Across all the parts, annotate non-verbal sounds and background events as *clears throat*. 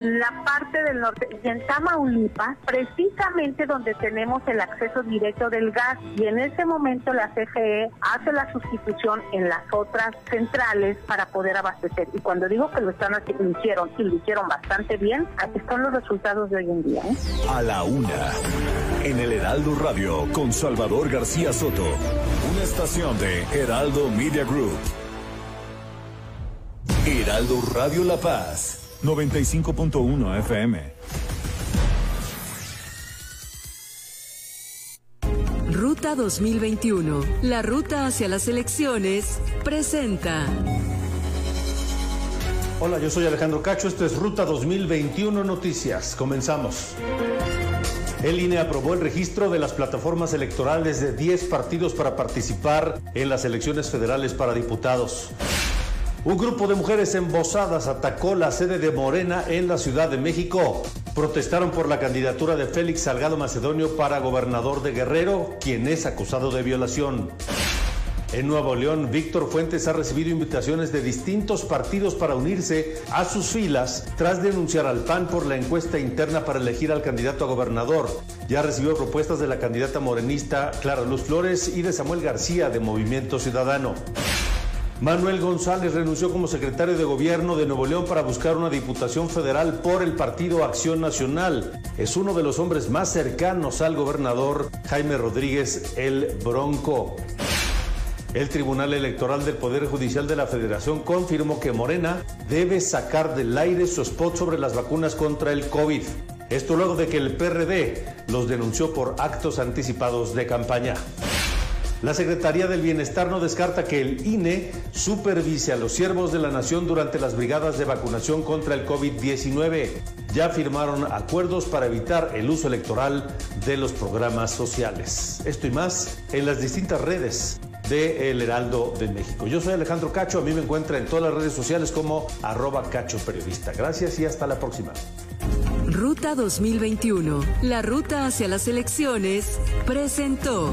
la parte del norte y en Tamaulipas, precisamente donde tenemos el acceso directo del gas. Y en ese momento la CFE hace la sustitución en las otras centrales para poder abastecer. Y cuando digo que lo están haciendo, lo hicieron y lo hicieron bastante bien, aquí están los resultados de hoy en día. ¿eh? A la una, en el Heraldo Radio, con Salvador García Soto, una estación de Heraldo Media Group. Heraldo Radio La Paz. 95.1 FM. Ruta 2021, la ruta hacia las elecciones, presenta. Hola, yo soy Alejandro Cacho, esto es Ruta 2021 Noticias. Comenzamos. El INE aprobó el registro de las plataformas electorales de 10 partidos para participar en las elecciones federales para diputados. Un grupo de mujeres embosadas atacó la sede de Morena en la Ciudad de México. Protestaron por la candidatura de Félix Salgado Macedonio para gobernador de Guerrero, quien es acusado de violación. En Nuevo León, Víctor Fuentes ha recibido invitaciones de distintos partidos para unirse a sus filas tras denunciar al PAN por la encuesta interna para elegir al candidato a gobernador. Ya recibió propuestas de la candidata morenista Clara Luz Flores y de Samuel García de Movimiento Ciudadano. Manuel González renunció como secretario de gobierno de Nuevo León para buscar una diputación federal por el Partido Acción Nacional. Es uno de los hombres más cercanos al gobernador Jaime Rodríguez el Bronco. El Tribunal Electoral del Poder Judicial de la Federación confirmó que Morena debe sacar del aire su spot sobre las vacunas contra el COVID. Esto luego de que el PRD los denunció por actos anticipados de campaña. La Secretaría del Bienestar no descarta que el INE supervise a los siervos de la nación durante las brigadas de vacunación contra el COVID-19. Ya firmaron acuerdos para evitar el uso electoral de los programas sociales. Esto y más en las distintas redes de El Heraldo de México. Yo soy Alejandro Cacho, a mí me encuentra en todas las redes sociales como arroba cacho periodista. Gracias y hasta la próxima. Ruta 2021, la ruta hacia las elecciones, presentó.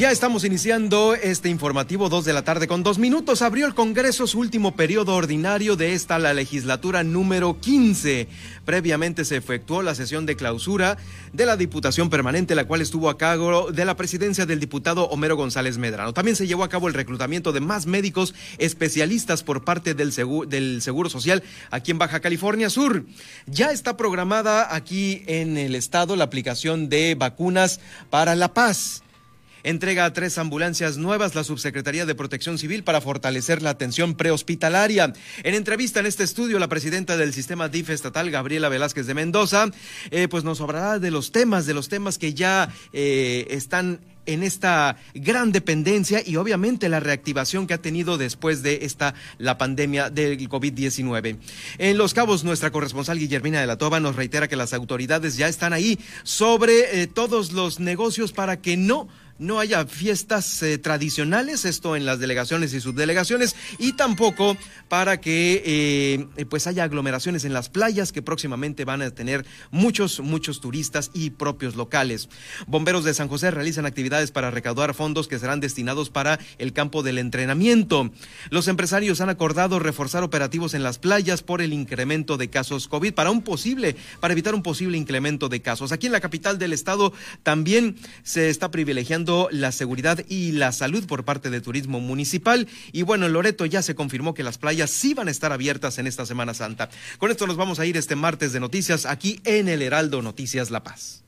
Ya estamos iniciando este informativo 2 de la tarde con dos minutos. Abrió el Congreso su último periodo ordinario de esta, la legislatura número 15. Previamente se efectuó la sesión de clausura de la Diputación Permanente, la cual estuvo a cargo de la presidencia del diputado Homero González Medrano. También se llevó a cabo el reclutamiento de más médicos especialistas por parte del Seguro, del Seguro Social aquí en Baja California Sur. Ya está programada aquí en el estado la aplicación de vacunas para la paz entrega tres ambulancias nuevas la Subsecretaría de Protección Civil para fortalecer la atención prehospitalaria. En entrevista en este estudio, la presidenta del sistema DIF estatal, Gabriela Velázquez de Mendoza, eh, pues nos hablará de los temas, de los temas que ya eh, están en esta gran dependencia y obviamente la reactivación que ha tenido después de esta la pandemia del COVID-19. En Los Cabos, nuestra corresponsal Guillermina de la Toba nos reitera que las autoridades ya están ahí sobre eh, todos los negocios para que no no haya fiestas eh, tradicionales, esto en las delegaciones y subdelegaciones, y tampoco para que eh, pues haya aglomeraciones en las playas que próximamente van a tener muchos, muchos turistas y propios locales. Bomberos de San José realizan actividades para recaudar fondos que serán destinados para el campo del entrenamiento. Los empresarios han acordado reforzar operativos en las playas por el incremento de casos COVID para un posible, para evitar un posible incremento de casos. Aquí en la capital del estado también se está privilegiando la seguridad y la salud por parte de Turismo Municipal. Y bueno, en Loreto ya se confirmó que las playas sí van a estar abiertas en esta Semana Santa. Con esto nos vamos a ir este martes de noticias aquí en el Heraldo Noticias La Paz.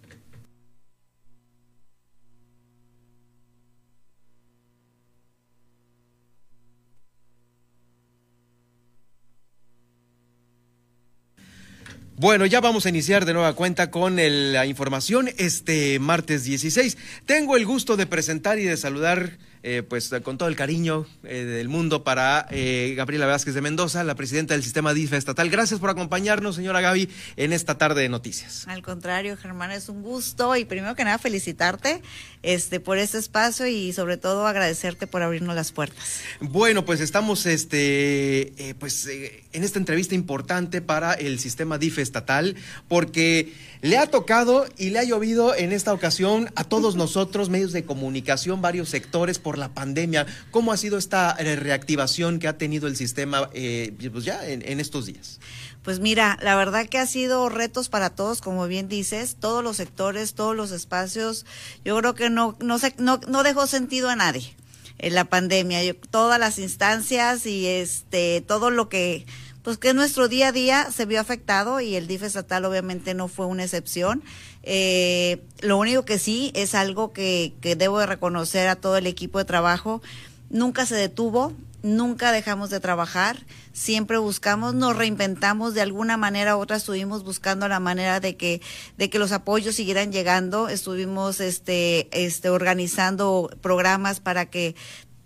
Bueno, ya vamos a iniciar de nueva cuenta con la información este martes 16. Tengo el gusto de presentar y de saludar eh, pues con todo el cariño eh, del mundo para eh, Gabriela Vázquez de Mendoza, la presidenta del sistema DIF estatal. Gracias por acompañarnos, señora Gaby, en esta tarde de noticias. Al contrario, Germán, es un gusto y primero que nada felicitarte este, por este espacio y sobre todo agradecerte por abrirnos las puertas. Bueno, pues estamos este, pues, en esta entrevista importante para el sistema DIF estatal porque le ha tocado y le ha llovido en esta ocasión a todos nosotros, medios de comunicación, varios sectores, por la pandemia. ¿Cómo ha sido esta eh, reactivación que ha tenido el sistema eh, pues ya en, estos días? Pues mira, la verdad que ha sido retos para todos, como bien dices, todos los sectores, todos los espacios. Yo creo que no, no, no, no dejó sentido a nadie en la pandemia. todas las instancias y este todo lo que pues que nuestro día a día se vio afectado y el DIF estatal obviamente no fue una excepción. Eh, lo único que sí es algo que, que debo de reconocer a todo el equipo de trabajo, nunca se detuvo, nunca dejamos de trabajar, siempre buscamos, nos reinventamos de alguna manera u otra, estuvimos buscando la manera de que, de que los apoyos siguieran llegando, estuvimos este, este, organizando programas para que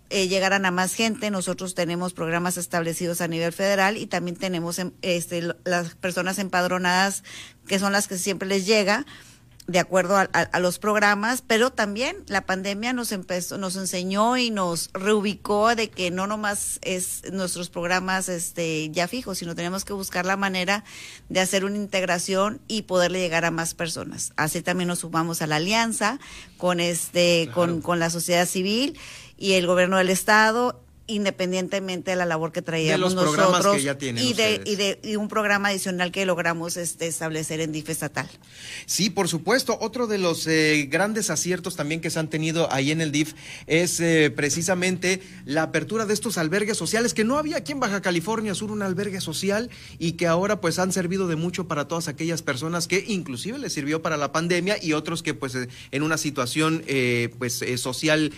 eh, llegaran a más gente. Nosotros tenemos programas establecidos a nivel federal y también tenemos em, este, las personas empadronadas que son las que siempre les llega de acuerdo a, los programas, pero también la pandemia nos empezó, nos enseñó y nos reubicó de que no nomás es nuestros programas este ya fijos, sino tenemos que buscar la manera de hacer una integración y poderle llegar a más personas. Así también nos sumamos a la alianza con este, con, con la sociedad civil y el gobierno del estado independientemente de la labor que traíamos nosotros y de, y de un programa adicional que logramos este, establecer en DIF estatal. Sí, por supuesto. Otro de los eh, grandes aciertos también que se han tenido ahí en el DIF es eh, precisamente la apertura de estos albergues sociales que no había aquí en Baja California Sur un albergue social y que ahora pues han servido de mucho para todas aquellas personas que inclusive les sirvió para la pandemia y otros que pues eh, en una situación pues social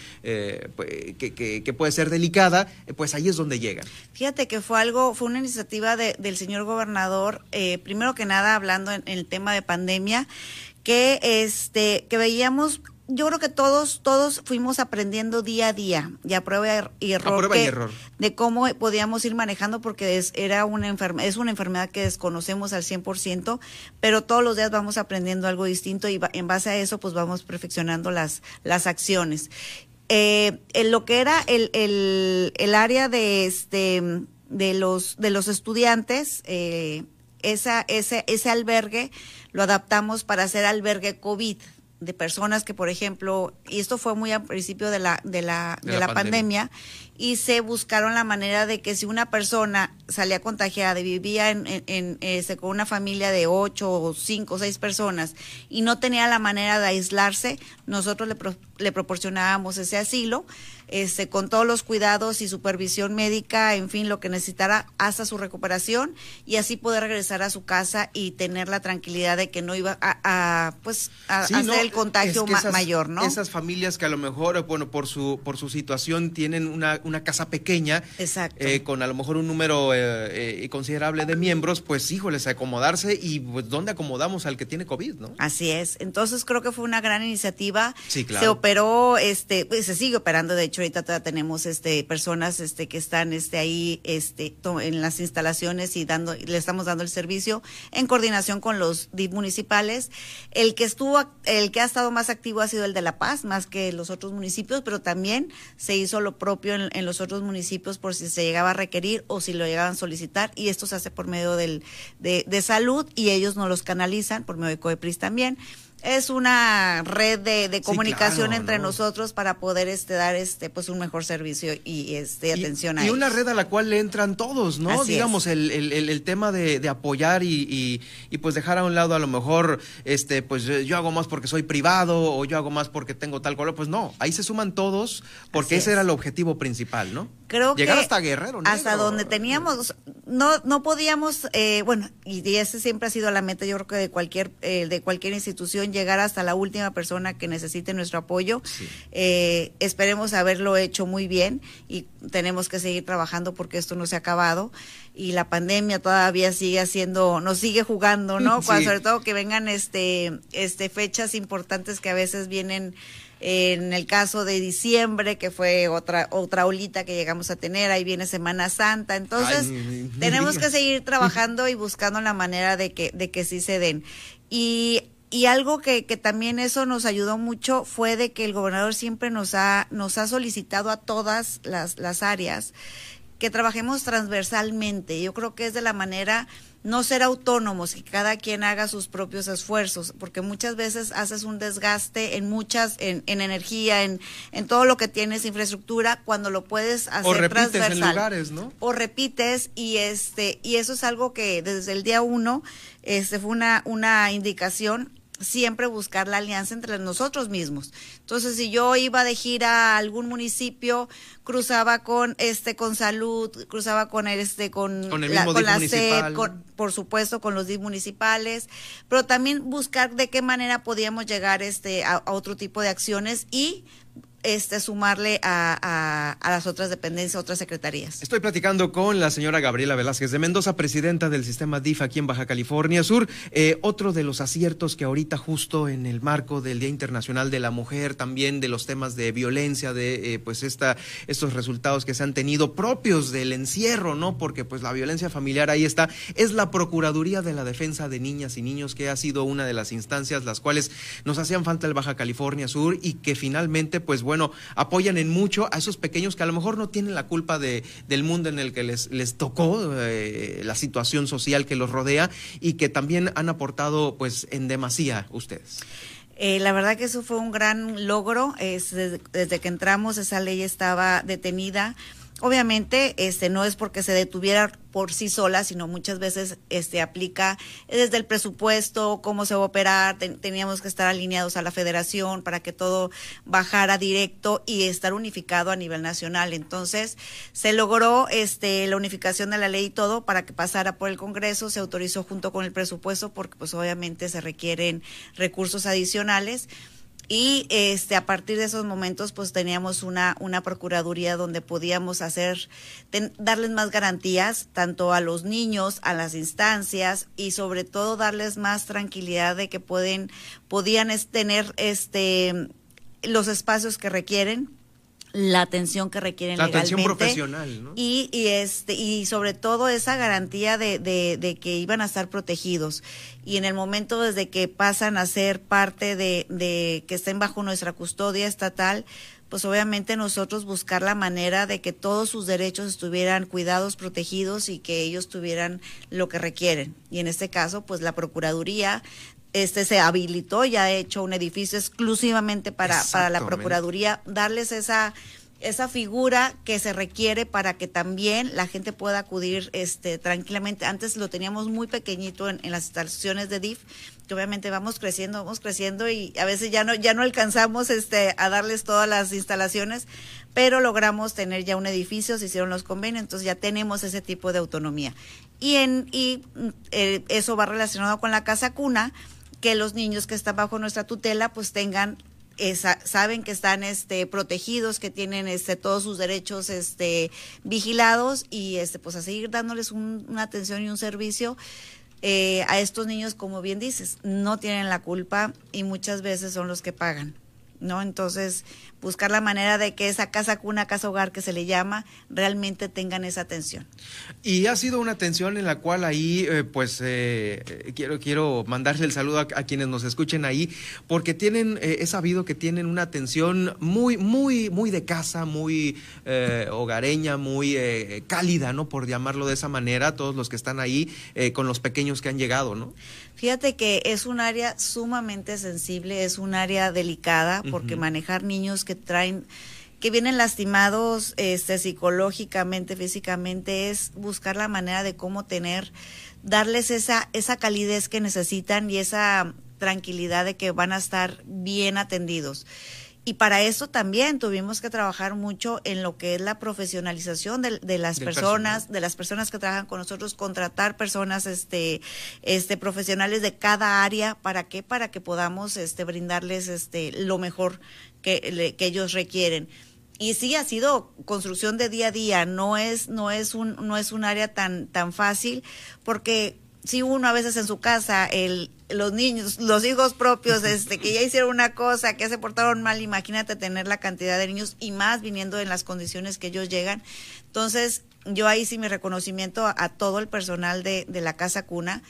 pues, que, que puede ser delicada eh, pues ahí es donde llegan. Fíjate que fue algo, fue una iniciativa del señor gobernador, eh, primero que nada hablando en, el tema de pandemia, que este, que veíamos yo creo que todos, todos fuimos aprendiendo día a día y a prueba y error, de cómo podíamos ir manejando porque es, era una es una enfermedad que desconocemos al 100%, pero todos los días vamos aprendiendo algo distinto y en base a eso pues vamos perfeccionando las, las acciones eh, en lo que era el, el, el, área de este de los de los estudiantes eh, esa ese ese albergue lo adaptamos para hacer albergue covid de personas que por ejemplo y esto fue muy al principio de la de la de, la, pandemia. y se buscaron la manera de que si una persona salía contagiada y vivía en, en, este, con una familia de ocho o cinco o seis personas y no tenía la manera de aislarse, nosotros le, le proporcionábamos ese asilo este, con todos los cuidados y supervisión médica, en fin, lo que necesitara hasta su recuperación y así poder regresar a su casa y tener la tranquilidad de que no iba a, pues, a, hacer el contagio mayor, ¿no? Esas familias que a lo mejor, bueno, por su, por su situación tienen una, una casa pequeña, eh, con a lo mejor un número eh, eh, considerable de miembros, pues híjoles, acomodarse y pues dónde acomodamos al que tiene COVID, ¿no? Así es. Entonces creo que fue una gran iniciativa. Sí, claro. Se operó, este, pues se sigue operando, de hecho ahorita todavía tenemos este personas este que están este ahí este en las instalaciones y dando le estamos dando el servicio en coordinación con los municipales. El que estuvo el que ha estado más activo ha sido el de La Paz, más que los otros municipios, pero también se hizo lo propio en, los otros municipios por si se llegaba a requerir o si lo llegaban a solicitar y esto se hace por medio del de, de salud y ellos nos los canalizan por medio de COEPRIS también es una red de, comunicación entre nosotros para poder este dar este pues un mejor servicio y este atención a y una red a la cual le entran todos no digamos el, el, el, tema de, de apoyar y, y, pues dejar a un lado a lo mejor este pues yo hago más porque soy privado o yo hago más porque tengo tal color pues no. Ahí se suman todos porque ese era el objetivo principal no creo llegar hasta Guerrero hasta donde teníamos no no podíamos eh, bueno y ese siempre ha sido la meta yo creo que de cualquier eh, de cualquier institución en llegar hasta la última persona que necesite nuestro apoyo. Eh, esperemos haberlo hecho muy bien y tenemos que seguir trabajando porque esto no se ha acabado y la pandemia todavía sigue haciendo, nos sigue jugando, ¿no? *laughs* Cuando, sobre todo que vengan este, este fechas importantes que a veces vienen en el caso de diciembre, que fue otra otra olita que llegamos a tener, ahí viene Semana Santa, entonces tenemos que seguir *laughs* trabajando y buscando la manera de que de que sí se den. Y y algo que, que también eso nos ayudó mucho fue de que el gobernador siempre nos ha nos ha solicitado a todas las las áreas que trabajemos transversalmente. Yo creo que es de la manera no ser autónomos, que cada quien haga sus propios esfuerzos, porque muchas veces haces un desgaste en muchas, en, en energía, en, en todo lo que tienes, infraestructura, cuando lo puedes hacer o repites transversal. en lugares, ¿no? O repites, y este, y eso es algo que desde el día uno, este fue una, una indicación siempre buscar la alianza entre nosotros mismos. Entonces, si yo iba de gira a algún municipio, cruzaba con este con salud, cruzaba con este con, Con el la, con con- por supuesto con los DIF municipales, pero también buscar de qué manera podíamos llegar este a, a otro tipo de acciones y este sumarle a, a, las otras dependencias, otras secretarías. Estoy platicando con la señora Gabriela Velázquez de Mendoza, presidenta del sistema DIF aquí en Baja California Sur. Eh, otro de los aciertos que ahorita justo en el marco del Día Internacional de la Mujer, también de los temas de violencia, de eh, pues esta, estos resultados que se han tenido propios del encierro, ¿no? Porque pues la violencia familiar ahí está, es la Procuraduría de la Defensa de Niñas y Niños, que ha sido una de las instancias las cuales nos hacían falta el Baja California Sur y que finalmente pues bueno, apoyan en mucho a esos pequeños que a lo mejor no tienen la culpa de, del mundo en el que les, les tocó, eh, la situación social que los rodea y que también han aportado pues en demasía ustedes. Eh, la verdad que eso fue un gran logro. Es desde, desde que entramos esa ley estaba detenida. Obviamente, este no es porque se detuviera por sí sola, sino muchas veces este aplica desde el presupuesto, cómo se va a operar, ten- teníamos que estar alineados a la federación para que todo bajara directo y estar unificado a nivel nacional. Entonces, se logró este la unificación de la ley y todo para que pasara por el Congreso, se autorizó junto con el presupuesto porque pues obviamente se requieren recursos adicionales. Y este a partir de esos momentos pues teníamos una una procuraduría donde podíamos hacer ten- darles más garantías tanto a los niños, a las instancias y sobre todo darles más tranquilidad de que pueden podían tener este los espacios que requieren la atención que requieren La atención legalmente profesional, ¿no? y, y este y sobre todo esa garantía de, de, de que iban a estar protegidos y en el momento desde que pasan a ser parte de, de que estén bajo nuestra custodia estatal pues obviamente nosotros buscar la manera de que todos sus derechos estuvieran cuidados, protegidos y que ellos tuvieran lo que requieren. Y en este caso, pues la Procuraduría este se habilitó, ya ha hecho un edificio exclusivamente para, para la. Procuraduría, darles esa esa figura que se requiere para que también la gente pueda acudir este tranquilamente. Antes lo teníamos muy pequeñito en, en las instalaciones de DIF, que obviamente vamos creciendo, vamos creciendo y a veces ya no ya no alcanzamos este a darles todas las instalaciones, pero logramos tener ya un edificio, se hicieron los convenios, entonces ya tenemos ese tipo de autonomía. Y en y eh, eso va relacionado con la casa cuna, que los niños que están bajo nuestra tutela pues tengan saben que están este protegidos, que tienen este todos sus derechos este vigilados y este pues a seguir dándoles un- una atención y un servicio eh, a estos niños, como bien dices, no tienen la culpa y muchas veces son los que pagan. ¿No? Entonces, buscar la manera de que esa casa cuna, casa hogar que se le llama, realmente tengan esa atención. Y ha sido una atención en la cual ahí, eh, pues, eh, eh, quiero, quiero mandarle el saludo a, quienes nos escuchen ahí, porque tienen, eh, he sabido que tienen una atención muy, muy, muy de casa, muy eh, hogareña, muy cálida, ¿no? Por llamarlo de esa manera, todos los que están ahí con los pequeños que han llegado, ¿no? Fíjate que es un área sumamente sensible, es un área delicada porque manejar niños que traen que vienen lastimados este psicológicamente, físicamente es buscar la manera de cómo tener darles esa esa calidez que necesitan y esa tranquilidad de que van a estar bien atendidos. Y para eso también tuvimos que trabajar mucho en lo que es la profesionalización de, de las personas, de las personas que trabajan con nosotros, contratar personas este, este, profesionales de cada área. ¿Para qué? Para que podamos este, brindarles este, lo mejor que, que ellos requieren y sí ha sido construcción de día a día, no es, no es un, no es un área tan, tan fácil, porque si uno a veces en su casa, el, los niños, los hijos propios, este, que ya hicieron una cosa, que se portaron mal, imagínate tener la cantidad de niños y más viniendo en las condiciones que ellos llegan. Entonces, yo ahí sí mi reconocimiento a, a todo el personal de, de la casa cuna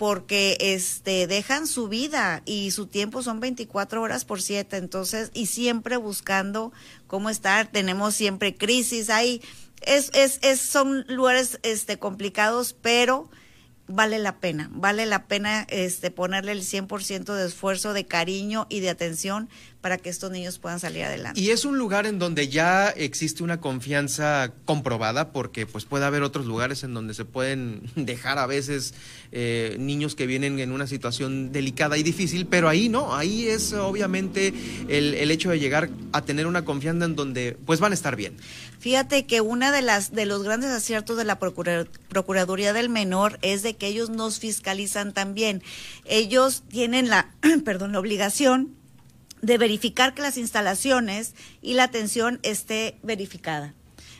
porque este dejan su vida y su tiempo son 24 horas por 7, entonces y siempre buscando cómo estar, tenemos siempre crisis ahí. Es, es, es son lugares este complicados, pero vale la pena, vale la pena este ponerle el 100% de esfuerzo, de cariño y de atención para que estos niños puedan salir adelante. Y es un lugar en donde ya existe una confianza comprobada, porque pues puede haber otros lugares en donde se pueden *laughs* dejar a veces eh, niños que vienen en una situación delicada y difícil, pero ahí no, ahí es obviamente el, el hecho de llegar a tener una confianza en donde pues van a estar bien. Fíjate que una de las de los grandes aciertos de la Procuraduría del Menor es de que ellos nos fiscalizan también. Ellos tienen la, *clears throat* perdón, la obligación de verificar que las instalaciones y la atención esté verificada.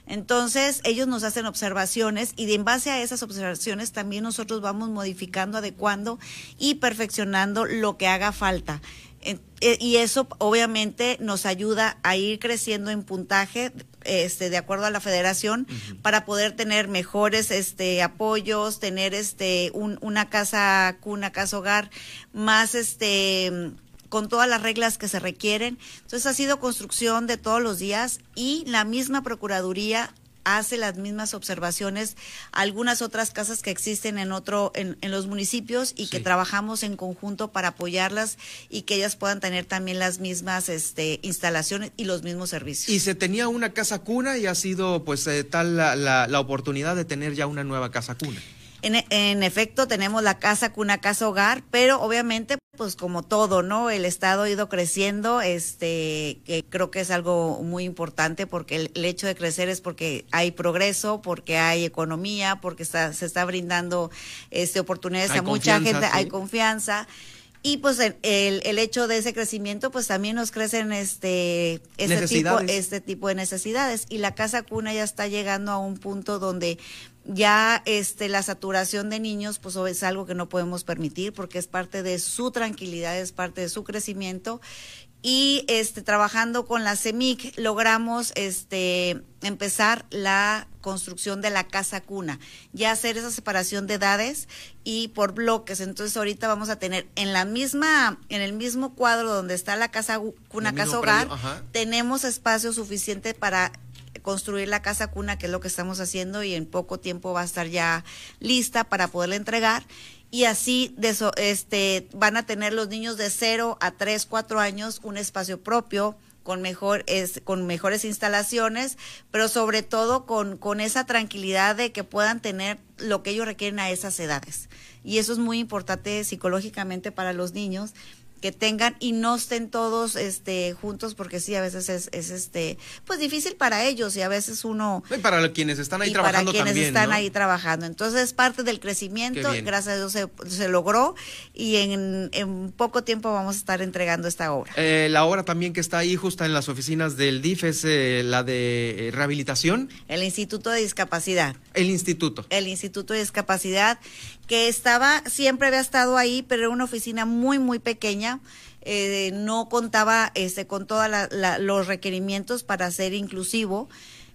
Entonces, ellos nos hacen observaciones y en base a esas observaciones también nosotros vamos modificando, adecuando y perfeccionando lo que haga falta. Eh, y eso obviamente nos ayuda a ir creciendo en puntaje este de acuerdo a la federación para poder tener mejores este apoyos tener este una casa una casa hogar más este con todas las reglas que se requieren. Entonces ha sido construcción de todos los días y la misma Procuraduría hace las mismas observaciones algunas otras casas que existen en otro en, los municipios y que trabajamos en conjunto para apoyarlas y que ellas puedan tener también las mismas este, instalaciones y los mismos servicios. Y se tenía una casa cuna y ha sido pues eh, tal la, la oportunidad de tener ya una nueva casa cuna. En, efecto, tenemos la casa cuna, casa hogar, pero obviamente, pues como todo, ¿no? El Estado ha ido creciendo, este, que creo que es algo muy importante porque el, hecho de crecer es porque hay progreso, porque hay economía, porque está, se está brindando este, oportunidades a mucha gente, hay confianza. Y pues el, el, hecho de ese crecimiento, pues también nos crecen este, este, tipo, este tipo de necesidades. Y la casa cuna ya está llegando a un punto donde ya este la saturación de niños pues es algo que no podemos permitir porque es parte de su tranquilidad, es parte de su crecimiento y este trabajando con la CEMIC logramos este empezar la construcción de la casa cuna, ya hacer esa separación de edades y por bloques. Entonces ahorita vamos a tener en la misma en el mismo cuadro donde está la casa cuna, casa hogar, tenemos espacio suficiente para construir la casa cuna, que es lo que estamos haciendo, y en poco tiempo va a estar ya lista para poderla entregar. Y así de este, van a tener los niños de 0 a 3, 4 años un espacio propio, con mejor es, con mejores instalaciones, pero sobre todo con, con esa tranquilidad de que puedan tener lo que ellos requieren a esas edades. Y eso es muy importante psicológicamente para los niños que tengan y no estén todos este juntos porque sí a veces es, es este pues difícil para ellos y a veces uno y para quienes están ahí trabajando para quienes están ahí trabajando. Entonces parte del crecimiento gracias a Dios se, se logró y en, en, poco tiempo vamos a estar entregando esta obra. Eh, la obra también que está ahí justa en las oficinas del DIF es eh, la de eh, rehabilitación. El Instituto de Discapacidad. El Instituto. El Instituto de Discapacidad que estaba, siempre había estado ahí, pero era una oficina muy, muy pequeña. Eh, no contaba este, con todos los requerimientos para ser inclusivo.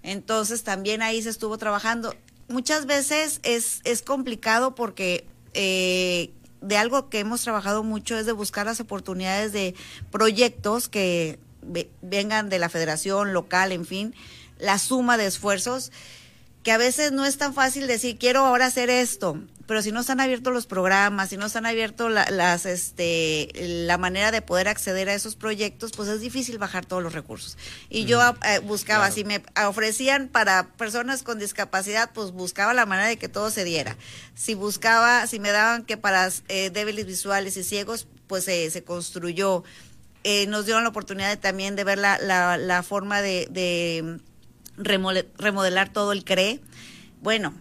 Entonces también ahí se estuvo trabajando. Muchas veces es, es complicado porque eh, de algo que hemos trabajado mucho es de buscar las oportunidades de proyectos que vengan de la federación local, en fin, la suma de esfuerzos que a veces no es tan fácil decir quiero ahora hacer esto pero si no están abiertos los programas, si no están abiertos la, las, este, la manera de poder acceder a esos proyectos, pues es difícil bajar todos los recursos. Y yo eh, buscaba, si me ofrecían para personas con discapacidad, pues buscaba la manera de que todo se diera. Si buscaba, si me daban que para eh, débiles visuales y ciegos, pues se construyó eh, nos dieron la oportunidad también de ver la, la, forma de, de remodelar todo el CRE. Bueno,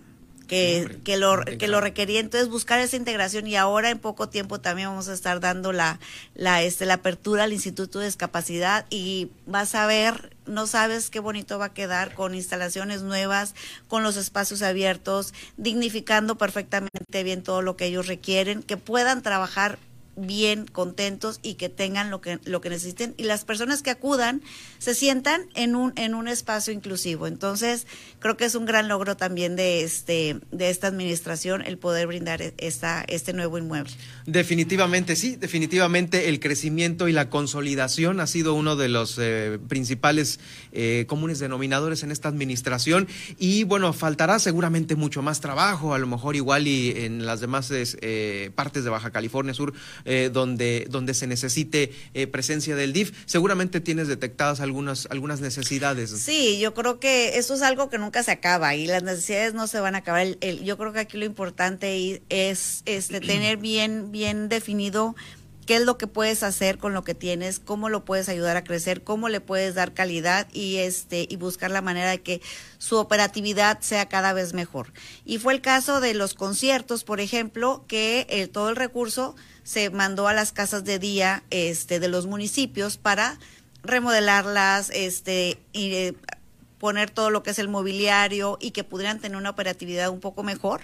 que, que, lo, que lo requería. Entonces, buscar esa integración y ahora en poco tiempo también vamos a estar dando la, la, este, la apertura al Instituto de Discapacidad y vas a ver, no sabes qué bonito va a quedar con instalaciones nuevas, con los espacios abiertos, dignificando perfectamente bien todo lo que ellos requieren, que puedan trabajar bien, contentos y que tengan lo que, lo que necesiten y las personas que acudan se sientan en un, en un espacio inclusivo. Entonces, creo que es un gran logro también de, este, de esta administración el poder brindar e, esta, este nuevo inmueble. Definitivamente, sí, definitivamente el crecimiento y la consolidación ha sido uno de los eh, principales eh, comunes denominadores en esta administración y bueno, faltará seguramente mucho más trabajo, a lo mejor igual y en las demás eh, partes de Baja California Sur eh, donde, donde se necesite eh, presencia del DIF. Seguramente tienes detectadas algunas, algunas necesidades. Sí, yo creo que eso es algo que nunca se acaba y las necesidades no se van a acabar. yo creo que aquí lo importante es este, tener bien, bien definido qué es lo que puedes hacer con lo que tienes, cómo lo puedes ayudar a crecer, cómo le puedes dar calidad y este y buscar la manera de que su operatividad sea cada vez mejor. Y fue el caso de los conciertos, por ejemplo, que el, todo el recurso se mandó a las casas de día este de los municipios para remodelarlas, este y eh, poner todo lo que es el mobiliario y que pudieran tener una operatividad un poco mejor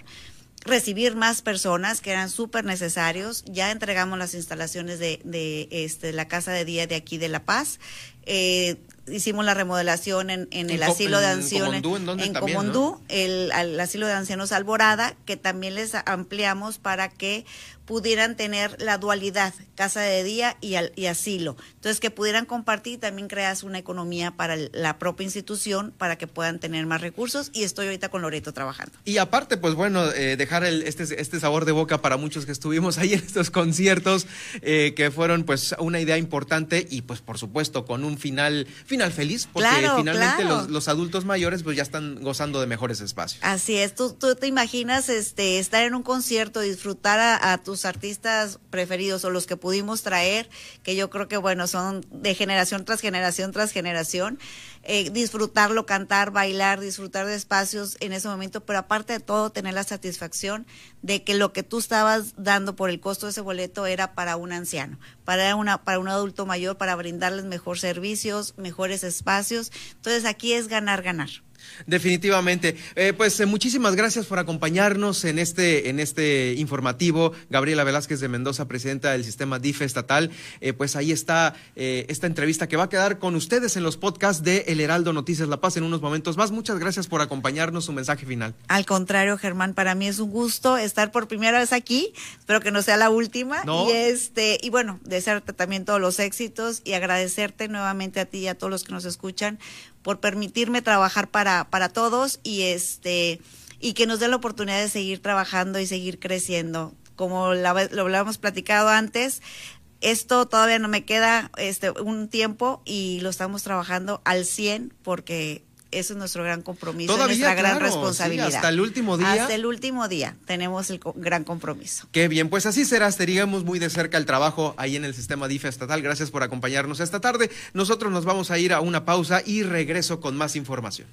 recibir más personas que eran súper necesarios. Ya entregamos las instalaciones de, de este, la casa de día de aquí de La Paz. Eh, hicimos la remodelación en, en el asilo de ancianos en, Comondú, el, asilo de ancianos Alborada, que también les ampliamos para que pudieran tener la dualidad, casa de día y, y asilo. Entonces, que pudieran compartir, también creas una economía para la propia institución para que puedan tener más recursos y estoy ahorita con Loreto trabajando. Y aparte, pues bueno, eh, dejar el, este, este sabor de boca para muchos que estuvimos *laughs* ahí en estos conciertos, eh, que fueron pues una idea importante y pues por supuesto con un final final feliz, porque finalmente Los, adultos mayores pues ya están gozando de mejores espacios. Así es, tú, tú te imaginas este estar en un concierto, disfrutar a, tus artistas preferidos o los que pudimos traer, que yo creo que bueno, son de generación tras generación tras generación, eh, disfrutarlo, cantar, bailar, disfrutar de espacios en ese momento, pero aparte de todo tener la satisfacción de que lo que tú estabas dando por el costo de ese boleto era para un anciano, para una para un adulto mayor, para brindarles mejor servicios, mejores espacios. Entonces aquí es ganar, ganar. Definitivamente. Eh, pues eh, muchísimas gracias por acompañarnos en este, en este informativo. Gabriela Velázquez de Mendoza, presidenta del sistema DIF estatal. Eh, pues ahí está esta entrevista que va a quedar con ustedes en los podcasts de El Heraldo Noticias La Paz en unos momentos más. Muchas gracias por acompañarnos. Su mensaje final. Al contrario, Germán, para mí es un gusto estar por primera vez aquí. Espero que no sea la última. Y este, y bueno, desearte también todos los éxitos y agradecerte nuevamente a ti y a todos los que nos escuchan por permitirme trabajar para, para todos y este y que nos dé la oportunidad de seguir trabajando y seguir creciendo. Como lo habíamos platicado antes, esto todavía no me queda este un tiempo y lo estamos trabajando al 100 porque eso es nuestro gran compromiso, nuestra gran responsabilidad. hasta el último día. Hasta el último día tenemos el gran compromiso. Qué bien, pues así será. Estaríamos muy de cerca el trabajo ahí en el sistema DIFA estatal. Gracias por acompañarnos esta tarde. Nosotros nos vamos a ir a una pausa y regreso con más información.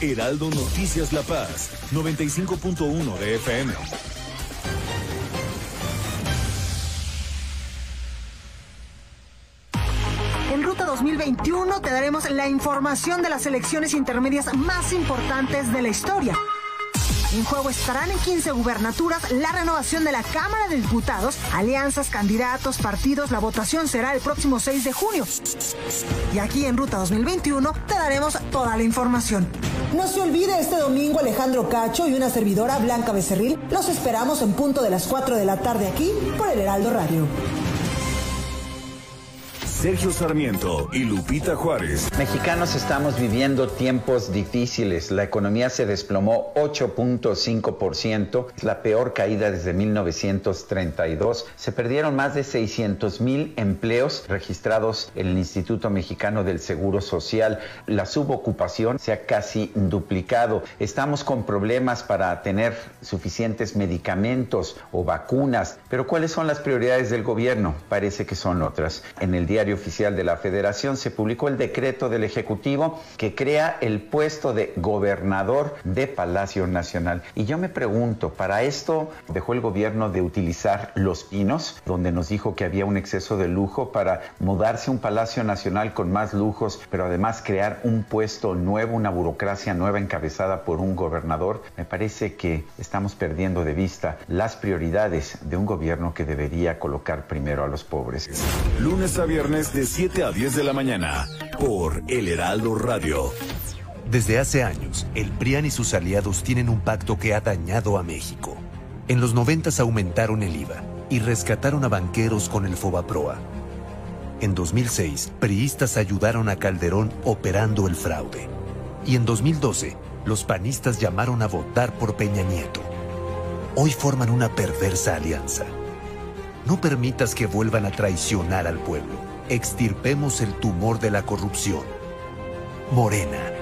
Heraldo Noticias La Paz, 95.1 de FM. 2021 te daremos la información de las elecciones intermedias más importantes de la historia. En juego estarán en 15 gubernaturas la renovación de la Cámara de Diputados, alianzas, candidatos, partidos. La votación será el próximo 6 de junio. Y aquí en Ruta 2021 te daremos toda la información. No se olvide este domingo Alejandro Cacho y una servidora Blanca Becerril. Los esperamos en punto de las 4 de la tarde aquí por el Heraldo Radio. Sergio Sarmiento y Lupita Juárez. Mexicanos estamos viviendo tiempos difíciles. La economía se desplomó 8.5%, la peor caída desde 1932. Se perdieron más de 600 mil empleos registrados en el Instituto Mexicano del Seguro Social. La subocupación se ha casi duplicado. Estamos con problemas para tener suficientes medicamentos o vacunas. Pero ¿cuáles son las prioridades del gobierno? Parece que son otras. En el diario oficial de la Federación se publicó el decreto del Ejecutivo que crea el puesto de gobernador de Palacio Nacional. Y yo me pregunto, ¿para esto dejó el gobierno de utilizar Los Pinos, donde nos dijo que había un exceso de lujo, para mudarse a un Palacio Nacional con más lujos, pero además crear un puesto nuevo, una burocracia nueva encabezada por un gobernador? Me parece que estamos perdiendo de vista las prioridades de un gobierno que debería colocar primero a los pobres. Lunes a viernes de 7 a 10 de la mañana por El Heraldo Radio. Desde hace años, el PRIAN y sus aliados tienen un pacto que ha dañado a México. En los 90 aumentaron el IVA y rescataron a banqueros con el Fobaproa. En 2006, priistas ayudaron a Calderón operando el fraude. Y en 2012, los panistas llamaron a votar por Peña Nieto. Hoy forman una perversa alianza. No permitas que vuelvan a traicionar al pueblo. Extirpemos el tumor de la corrupción. Morena.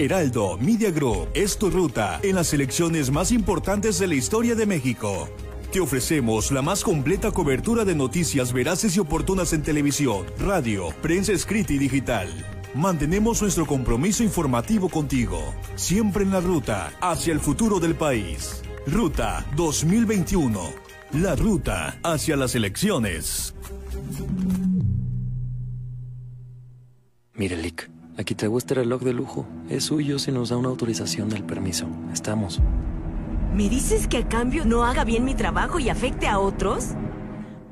Heraldo Media Group es tu ruta en las elecciones más importantes de la historia de México. Te ofrecemos la más completa cobertura de noticias veraces y oportunas en televisión, radio, prensa escrita y digital. Mantenemos nuestro compromiso informativo contigo, siempre en la ruta hacia el futuro del país. Ruta 2021. La ruta hacia las elecciones. Mire, Lick, aquí traigo este reloj de lujo. Es suyo si nos da una autorización del permiso. Estamos. ¿Me dices que a cambio no haga bien mi trabajo y afecte a otros?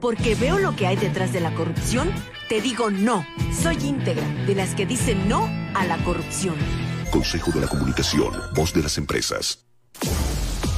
Porque veo lo que hay detrás de la corrupción, te digo no. Soy íntegra, de las que dicen no a la corrupción. Consejo de la Comunicación, voz de las empresas.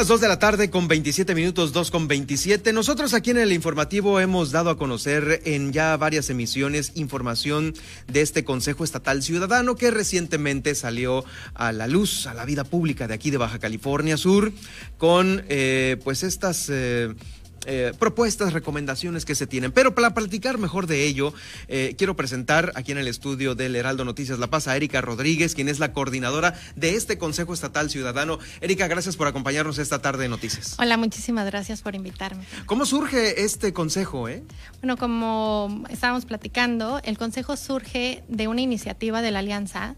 Las 2 de la tarde con 27 minutos, 2 con 27. Nosotros aquí en el informativo hemos dado a conocer en ya varias emisiones información de este Consejo Estatal Ciudadano que recientemente salió a la luz, a la vida pública de aquí de Baja California Sur, con eh, pues estas... Eh, eh, propuestas, recomendaciones que se tienen. Pero para platicar mejor de ello, eh, quiero presentar aquí en el estudio del Heraldo Noticias La Paz a Erika Rodríguez, quien es la coordinadora de este Consejo Estatal Ciudadano. Erika, gracias por acompañarnos esta tarde de noticias. Hola, muchísimas gracias por invitarme. ¿Cómo surge este consejo? Eh? Bueno, como estábamos platicando, el consejo surge de una iniciativa de la Alianza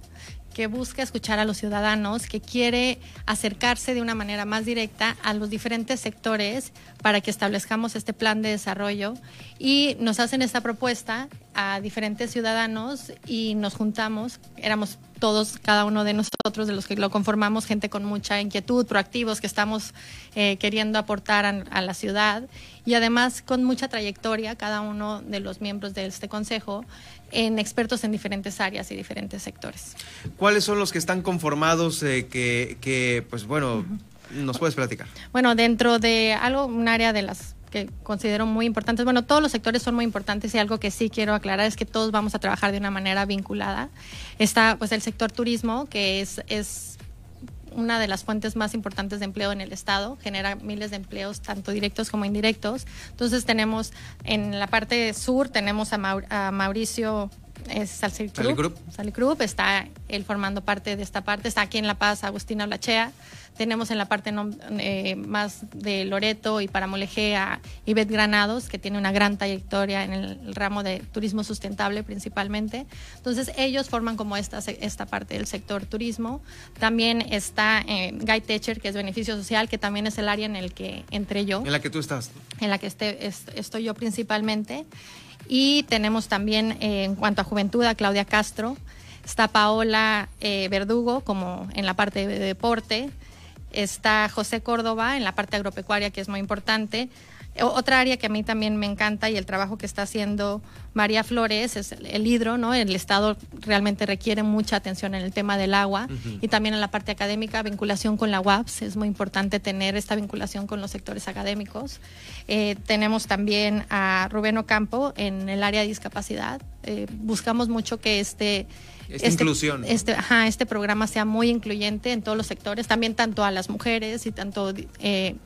que busca escuchar a los ciudadanos, que quiere acercarse de una manera más directa a los diferentes sectores para que establezcamos este plan de desarrollo y nos hacen esta propuesta a diferentes ciudadanos y nos juntamos, éramos todos, cada uno de nosotros, de los que lo conformamos, gente con mucha inquietud, proactivos, que estamos eh, queriendo aportar a, a, la ciudad y además con mucha trayectoria, cada uno de los miembros de este consejo, en expertos en diferentes áreas y diferentes sectores. ¿Cuáles son los que están conformados eh, que, que, pues bueno, nos puedes platicar? Bueno, dentro de algo, un área de las que considero muy importantes. Bueno, todos los sectores son muy importantes y algo que sí quiero aclarar es que todos vamos a trabajar de una manera vinculada. Está pues el sector turismo, que es, es una de las fuentes más importantes de empleo en el Estado, genera miles de empleos, tanto directos como indirectos. Entonces tenemos en la parte sur, tenemos a, Maur a Mauricio es Salicrup, Salicrup, está él formando parte de esta parte, está aquí en La Paz Agustina Blachea, tenemos en la parte eh, más de Loreto y Paramoleje a Ivette Granados, que tiene una gran trayectoria en el ramo de turismo sustentable principalmente. Entonces ellos forman como esta, esta parte del sector turismo. También está eh, Guy Techer, que es beneficio social, que también es el área en el que entré yo. En la que tú estás. En la que este, est estoy yo principalmente. Y tenemos también eh, en cuanto a juventud a Claudia Castro, está Paola eh, Verdugo como en la parte de deporte, está José Córdoba en la parte agropecuaria que es muy importante. Otra área que a mí también me encanta y el trabajo que está haciendo María Flores es el hidro, ¿no? El Estado realmente requiere mucha atención en el tema del agua uh -huh. y también en la parte académica, vinculación con la UAPS. Es muy importante tener esta vinculación con los sectores académicos. Eh, tenemos también a Rubén Ocampo en el área de discapacidad. Eh, buscamos mucho que este esta este, inclusión. Este, ajá, este programa sea muy incluyente en todos los sectores, también tanto a las mujeres y tanto eh,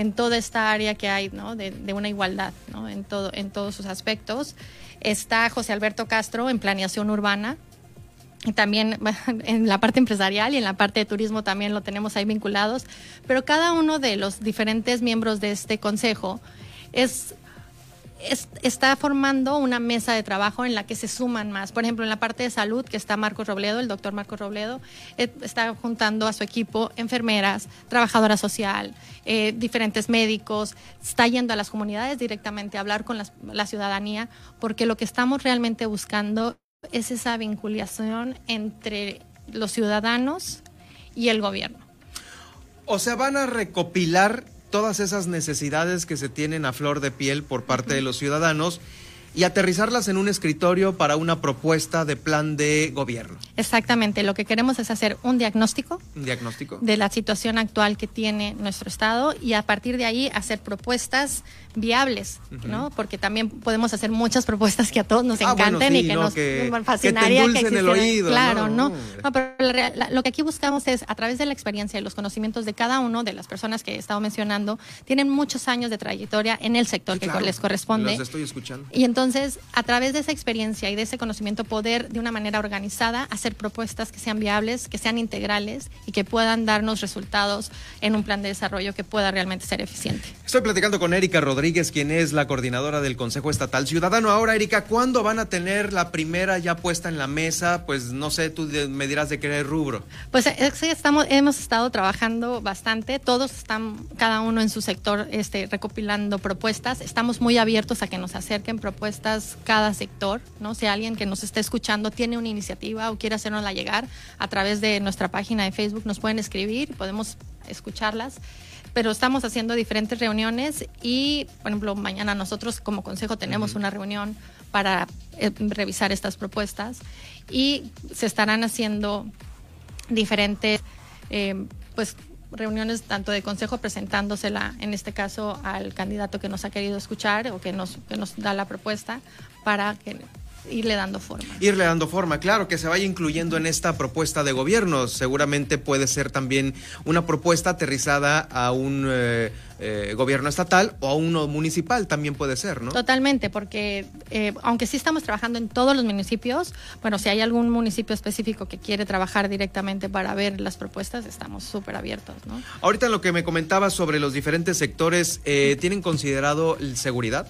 en toda esta área que hay de, una igualdad en, en todos sus aspectos. Está José Alberto Castro en planeación urbana. Y también *laughs* en la parte empresarial y en la parte de turismo también lo tenemos ahí vinculados. Pero cada uno de los diferentes miembros de este consejo es es, está formando una mesa de trabajo en la que se suman más. Por ejemplo, en la parte de salud, que está Marcos Robledo, el doctor Marcos Robledo, eh, está juntando a su equipo enfermeras, trabajadora social, eh, diferentes médicos, está yendo a las comunidades directamente a hablar con la ciudadanía, porque lo que estamos realmente buscando es esa vinculación entre los ciudadanos y el gobierno. O sea, van a recopilar todas esas necesidades que se tienen a flor de piel por parte de los ciudadanos y aterrizarlas en un escritorio para una propuesta de plan de gobierno. Exactamente, lo que queremos es hacer un diagnóstico. Un diagnóstico. De la situación actual que tiene nuestro Estado y a partir de ahí hacer propuestas viables, uh -huh. ¿no? Porque también podemos hacer muchas propuestas que a todos nos ah, encanten bueno, sí, y que no, nos que, fascinaría que, que el oído, Claro, ¿no? ¿no? no pero la, la, lo que aquí buscamos es, a través de la experiencia y los conocimientos de cada uno de las personas que he estado mencionando, tienen muchos años de trayectoria en el sector que les corresponde. Los estoy escuchando. Y entonces, a través de esa experiencia y de ese conocimiento, poder de una manera organizada hacer propuestas que sean viables, que sean integrales y que puedan darnos resultados en un plan de desarrollo que pueda realmente ser eficiente. Estoy platicando con Erika Rodríguez, quien es la coordinadora del Consejo Estatal Ciudadano. Ahora, Erika, ¿cuándo van a tener la primera ya puesta en la mesa? Pues no sé, tú me dirás de qué rubro. Pues sí, estamos, hemos estado trabajando bastante. Todos están, cada uno en su sector, este, recopilando propuestas. Estamos muy abiertos a que nos acerquen propuestas cada sector, ¿no? Si alguien que nos está escuchando tiene una iniciativa o quiere hacernosla llegar a través de nuestra página de Facebook, nos pueden escribir, podemos escucharlas pero estamos haciendo diferentes reuniones y, por ejemplo, mañana nosotros como consejo tenemos uh -huh. una reunión para eh, revisar estas propuestas y se estarán haciendo diferentes, eh, pues, reuniones tanto de consejo presentándosela, en este caso, al candidato que nos ha querido escuchar o que nos, que nos da la propuesta para que irle dando forma. Irle dando forma, claro, que se vaya incluyendo en esta propuesta de gobierno. Seguramente puede ser también una propuesta aterrizada a un eh, eh, gobierno estatal o a uno municipal, también puede ser, ¿no? Totalmente, porque eh, aunque sí estamos trabajando en todos los municipios, bueno, si hay algún municipio específico que quiere trabajar directamente para ver las propuestas, estamos súper abiertos, ¿no? Ahorita lo que me comentabas sobre los diferentes sectores, ¿tienen considerado seguridad?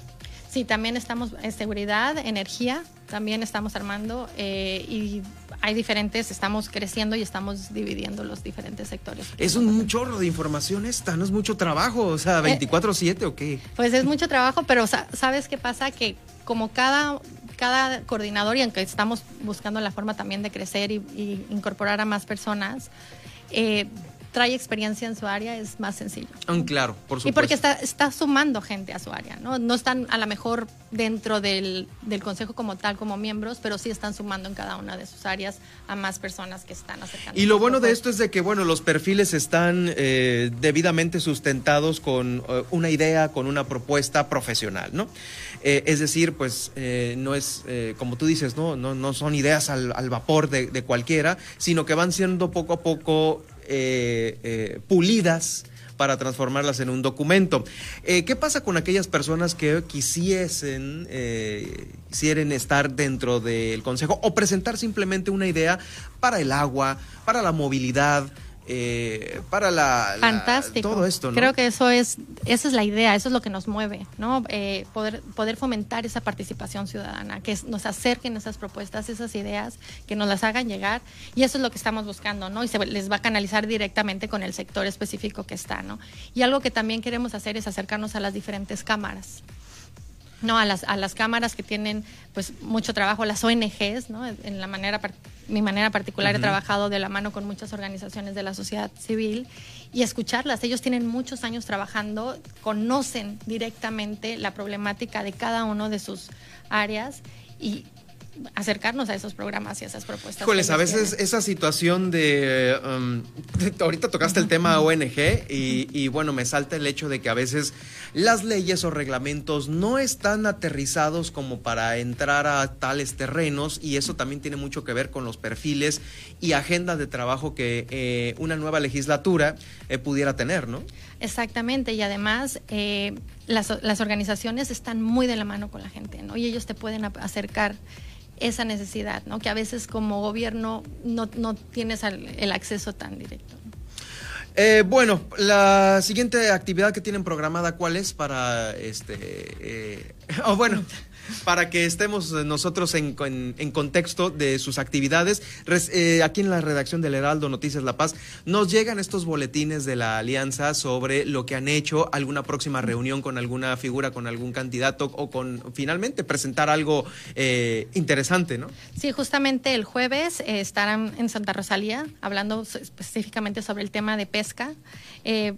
Sí, también estamos en seguridad, energía, también estamos armando eh, y hay diferentes, estamos creciendo y estamos dividiendo los diferentes sectores. Es un chorro de información esta, no es mucho trabajo, o sea, 24/7 o qué. Pues es mucho trabajo, pero ¿sabes qué pasa? Que como cada cada coordinador y aunque estamos buscando la forma también de crecer y, y incorporar a más personas, eh, trae experiencia en su área, es más sencillo. Mm, claro, por supuesto. Y porque está, está sumando gente a su área, ¿no? No están a lo mejor dentro del, del, consejo como tal, como miembros, pero sí están sumando en cada una de sus áreas a más personas que están acercando. Y lo bueno de esto es de que, bueno, los perfiles están eh, debidamente sustentados con uh, una idea, con una propuesta profesional, ¿no? Eh, es decir, pues eh, no es, eh, como tú dices, no, no, no son ideas al, al vapor de, de, cualquiera, sino que van siendo poco a poco eh, eh, pulidas para transformarlas en un documento. Eh, ¿Qué pasa con aquellas personas que quisiesen, quisieren estar dentro del Consejo o presentar simplemente una idea para el agua, para la movilidad? Eh, para la, la, fantástico. todo esto ¿no? creo que eso es esa es la idea eso es lo que nos mueve no eh, poder poder fomentar esa participación ciudadana que nos acerquen esas propuestas esas ideas que nos las hagan llegar y eso es lo que estamos buscando no y se les va a canalizar directamente con el sector específico que está no y algo que también queremos hacer es acercarnos a las diferentes cámaras no a las a las cámaras que tienen pues mucho trabajo las ONGs no en la manera mi manera particular uh -huh. he trabajado de la mano con muchas organizaciones de la sociedad civil y escucharlas. Ellos tienen muchos años trabajando conocen directamente la problemática de cada uno de sus áreas y acercarnos a esos programas y a esas propuestas. Híjoles, a veces tienen. esa situación de, um, *laughs* ahorita tocaste el tema ONG y, y, bueno, me salta el hecho de que a veces las leyes o reglamentos no están aterrizados como para entrar a tales terrenos y eso también tiene mucho que ver con los perfiles y agendas de trabajo que eh, una nueva legislatura eh, pudiera tener, ¿no? Exactamente, y además eh, las, las organizaciones están muy de la mano con la gente, ¿no? Y ellos te pueden acercar esa necesidad, ¿no? Que a veces como gobierno no, no tienes el acceso tan directo. Eh, bueno, la siguiente actividad que tienen programada, ¿cuál es para este? Eh, *laughs* oh, bueno para que estemos nosotros en, contexto de sus actividades. Eh, aquí en la redacción del Heraldo Noticias La Paz nos llegan estos boletines de la alianza sobre lo que han hecho, alguna próxima reunión con alguna figura, con algún candidato o con finalmente presentar algo eh, interesante, ¿no? Sí, justamente el jueves eh, estarán en Santa Rosalía hablando específicamente sobre el tema de pesca.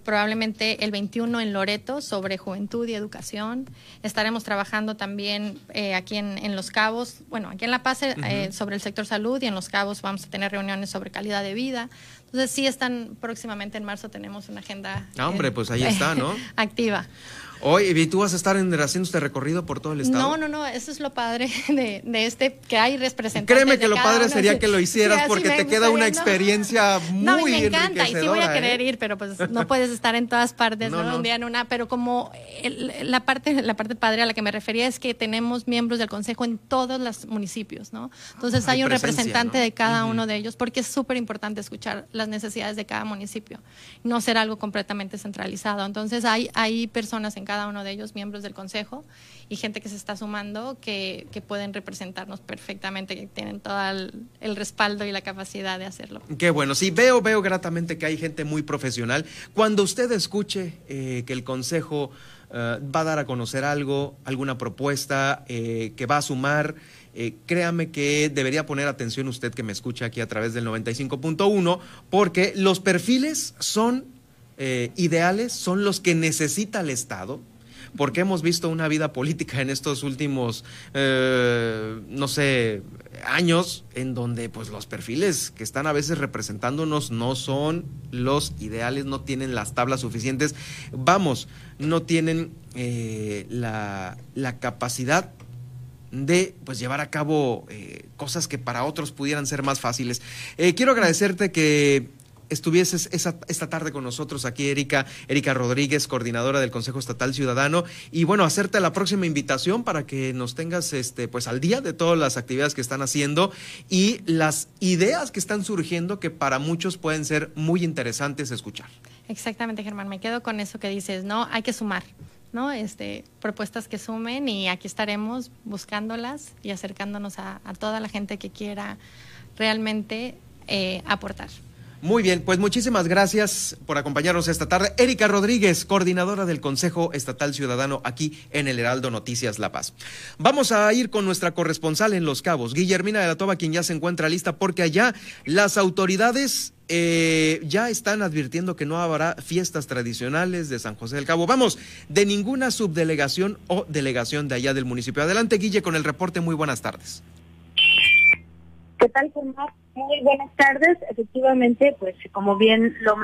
Probablemente el 21 en Loreto sobre juventud y educación. Estaremos trabajando también eh, aquí en, en, Los Cabos, bueno, aquí en La Paz eh, uh -huh. sobre el sector salud y en Los Cabos vamos a tener reuniones sobre calidad de vida. Entonces sí están próximamente en marzo tenemos una agenda. Ah, hombre, pues ahí está, ¿no? *laughs* activa. Oye, ¿y tú vas a estar en, haciendo este recorrido por todo el estado? No, no, no, eso es lo padre *laughs* de, de este, que hay representantes. Créeme que lo padre uno, sería que lo hicieras sí, porque te queda una experiencia *laughs* no. muy No, me encanta y sí voy a querer ¿eh? ir, pero pues no puedes estar en todas partes, no, ¿no? Un día en una, pero como el, la parte la parte padre a la que me refería es que tenemos miembros del consejo en todos los municipios, ¿no? Entonces hay hay, un representante de cada uno de ellos porque es súper importante escuchar las necesidades de cada municipio, no ser algo completamente centralizado. Entonces hay hay personas en cada uno de ellos, miembros del consejo y gente que se está sumando que, que pueden representarnos perfectamente, que tienen todo el, respaldo y la capacidad de hacerlo. Qué bueno, sí, veo, veo gratamente que hay gente muy profesional. Cuando usted escuche eh, que el Consejo uh, va a dar a conocer algo, alguna propuesta eh, que va a sumar, eh, créame que debería poner atención usted que me escucha aquí a través del 95.1, porque los perfiles son eh, ideales, son los que necesita el Estado porque hemos visto una vida política en estos últimos, eh, no sé, años en donde pues los perfiles que están a veces representándonos no son los ideales, no tienen las tablas suficientes, vamos, no tienen eh, la, la, capacidad de pues llevar a cabo cosas que para otros pudieran ser más fáciles. Quiero agradecerte que estuvieses esa, esta tarde con nosotros aquí, Erika, Erika Rodríguez, coordinadora del Consejo Estatal Ciudadano, y bueno, hacerte la próxima invitación para que nos tengas este, pues al día de todas las actividades que están haciendo y las ideas que están surgiendo que para muchos pueden ser muy interesantes escuchar. Exactamente, Germán, me quedo con eso que dices, ¿no? Hay que sumar ¿no? Este, propuestas que sumen y aquí estaremos buscándolas y acercándonos a, toda la gente que quiera realmente eh, aportar. Muy bien, pues muchísimas gracias por acompañarnos esta tarde. Erika Rodríguez, coordinadora del Consejo Estatal Ciudadano aquí en el Heraldo Noticias La Paz. Vamos a ir con nuestra corresponsal en Los Cabos, Guillermina de la Toba, quien ya se encuentra lista, porque allá las autoridades eh, ya están advirtiendo que no habrá fiestas tradicionales de San José del Cabo. Vamos, de ninguna subdelegación o delegación de allá del municipio. Adelante, Guille, con el reporte. Muy buenas tardes. ¿Qué tal, Muy buenas tardes. Efectivamente, pues como bien lo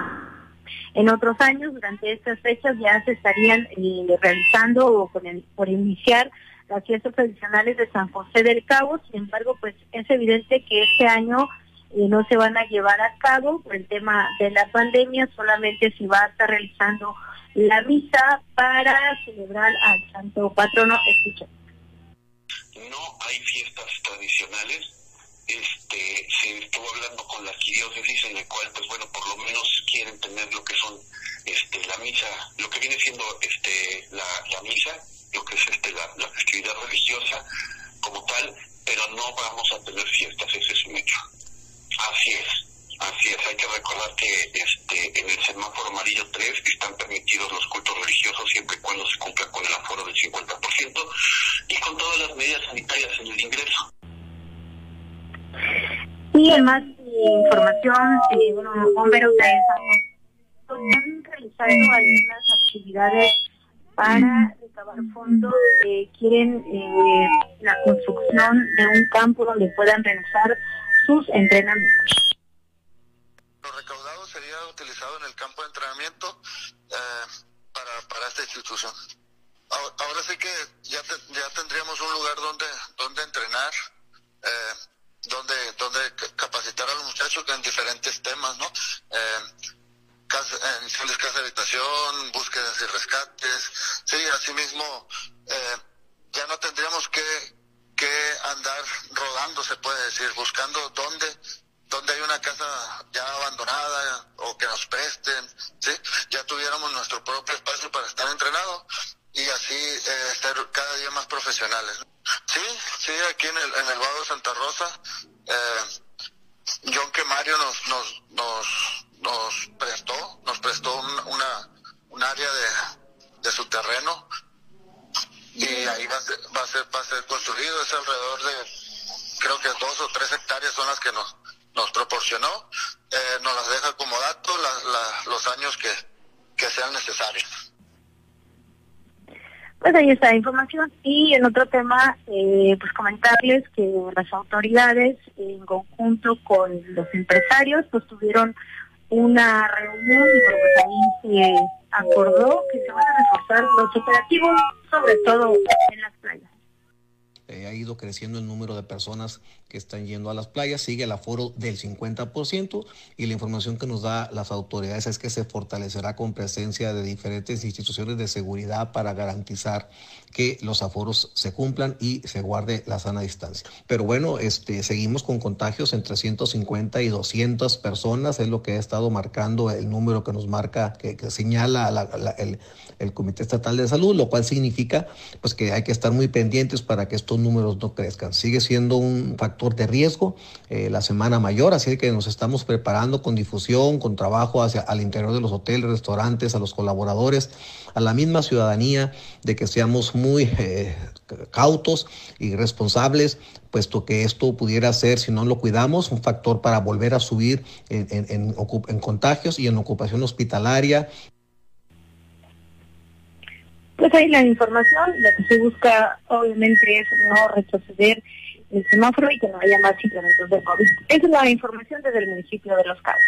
en otros años, durante estas fechas ya se estarían eh, realizando o por iniciar las fiestas tradicionales de San José del Cabo. Sin embargo, pues es evidente que este año eh, no se van a llevar a cabo por el tema de la pandemia, solamente se va a estar realizando la misa para celebrar al santo patrono. Escuchen. No hay fiestas tradicionales este, se estuvo hablando con la arquidiócesis en el cual, pues bueno, por lo menos quieren tener lo que son este, la misa, lo que viene siendo este, la, la misa, lo que es este, la, festividad religiosa como tal, pero no vamos a tener fiestas, ese es un hecho. Así es, así es, hay que recordar que este, en el semáforo amarillo 3 están permitidos los cultos religiosos siempre y cuando se cumpla con el aforo del 50% y con todas las medidas sanitarias en el ingreso. Y además información, eh, bueno, bomberos de están realizando algunas actividades para recabar fondos. Eh, quieren eh, la construcción de un campo donde puedan realizar sus entrenamientos. Lo recaudado sería utilizado en el campo de entrenamiento para, para esta institución. Ahora, sí que ya, ya tendríamos un lugar donde, donde entrenar. Eh, donde, donde capacitar a los muchachos en diferentes temas, ¿no? Eh, casa, en casa de habitación, búsquedas y rescates, sí, asimismo, eh, ya no tendríamos que, que andar rodando, se puede decir, buscando dónde, dónde hay una casa ya abandonada o que nos presten, ¿sí? Ya tuviéramos nuestro propio espacio para estar entrenados y así eh, ser cada día más profesionales. Sí, sí, aquí en el, en el Vado de Santa Rosa, eh, John que Mario nos, nos, nos, nos prestó, nos prestó una, un área de, de su terreno y ahí va a ser, va a ser, va a ser construido, es alrededor de, creo que dos o tres hectáreas son las que nos, nos proporcionó, eh, nos las deja como dato los años que, que sean necesarios. Pues ahí está la información. Y en otro tema, eh, pues comentarles que las autoridades, en conjunto con los empresarios, pues tuvieron una reunión y pues ahí se acordó que se van a reforzar los operativos, sobre todo en las playas. Eh, ha ido creciendo el número de personas que están yendo a las playas, sigue el aforo del 50% y la información que nos da las autoridades es que se fortalecerá con presencia de diferentes instituciones de seguridad para garantizar que los aforos se cumplan y se guarde la sana distancia. Pero bueno, este, seguimos con contagios entre 150 y 200 personas, es lo que ha estado marcando el número que nos marca, que, señala el, el Comité Estatal de Salud, lo cual significa pues que hay que estar muy pendientes para que estos números no crezcan. Sigue siendo un factor de riesgo eh, la semana mayor, así que nos estamos preparando con difusión, con trabajo hacia al interior de los hoteles, restaurantes, a los colaboradores, a la misma ciudadanía, de que seamos muy eh, cautos y responsables, puesto que esto pudiera ser, si no lo cuidamos, un factor para volver a subir en, en contagios y en ocupación hospitalaria. Pues ahí la información, lo que se busca obviamente es no retroceder el semáforo y que no haya más incrementos de COVID. Esa es la información desde el municipio de Los Cabos.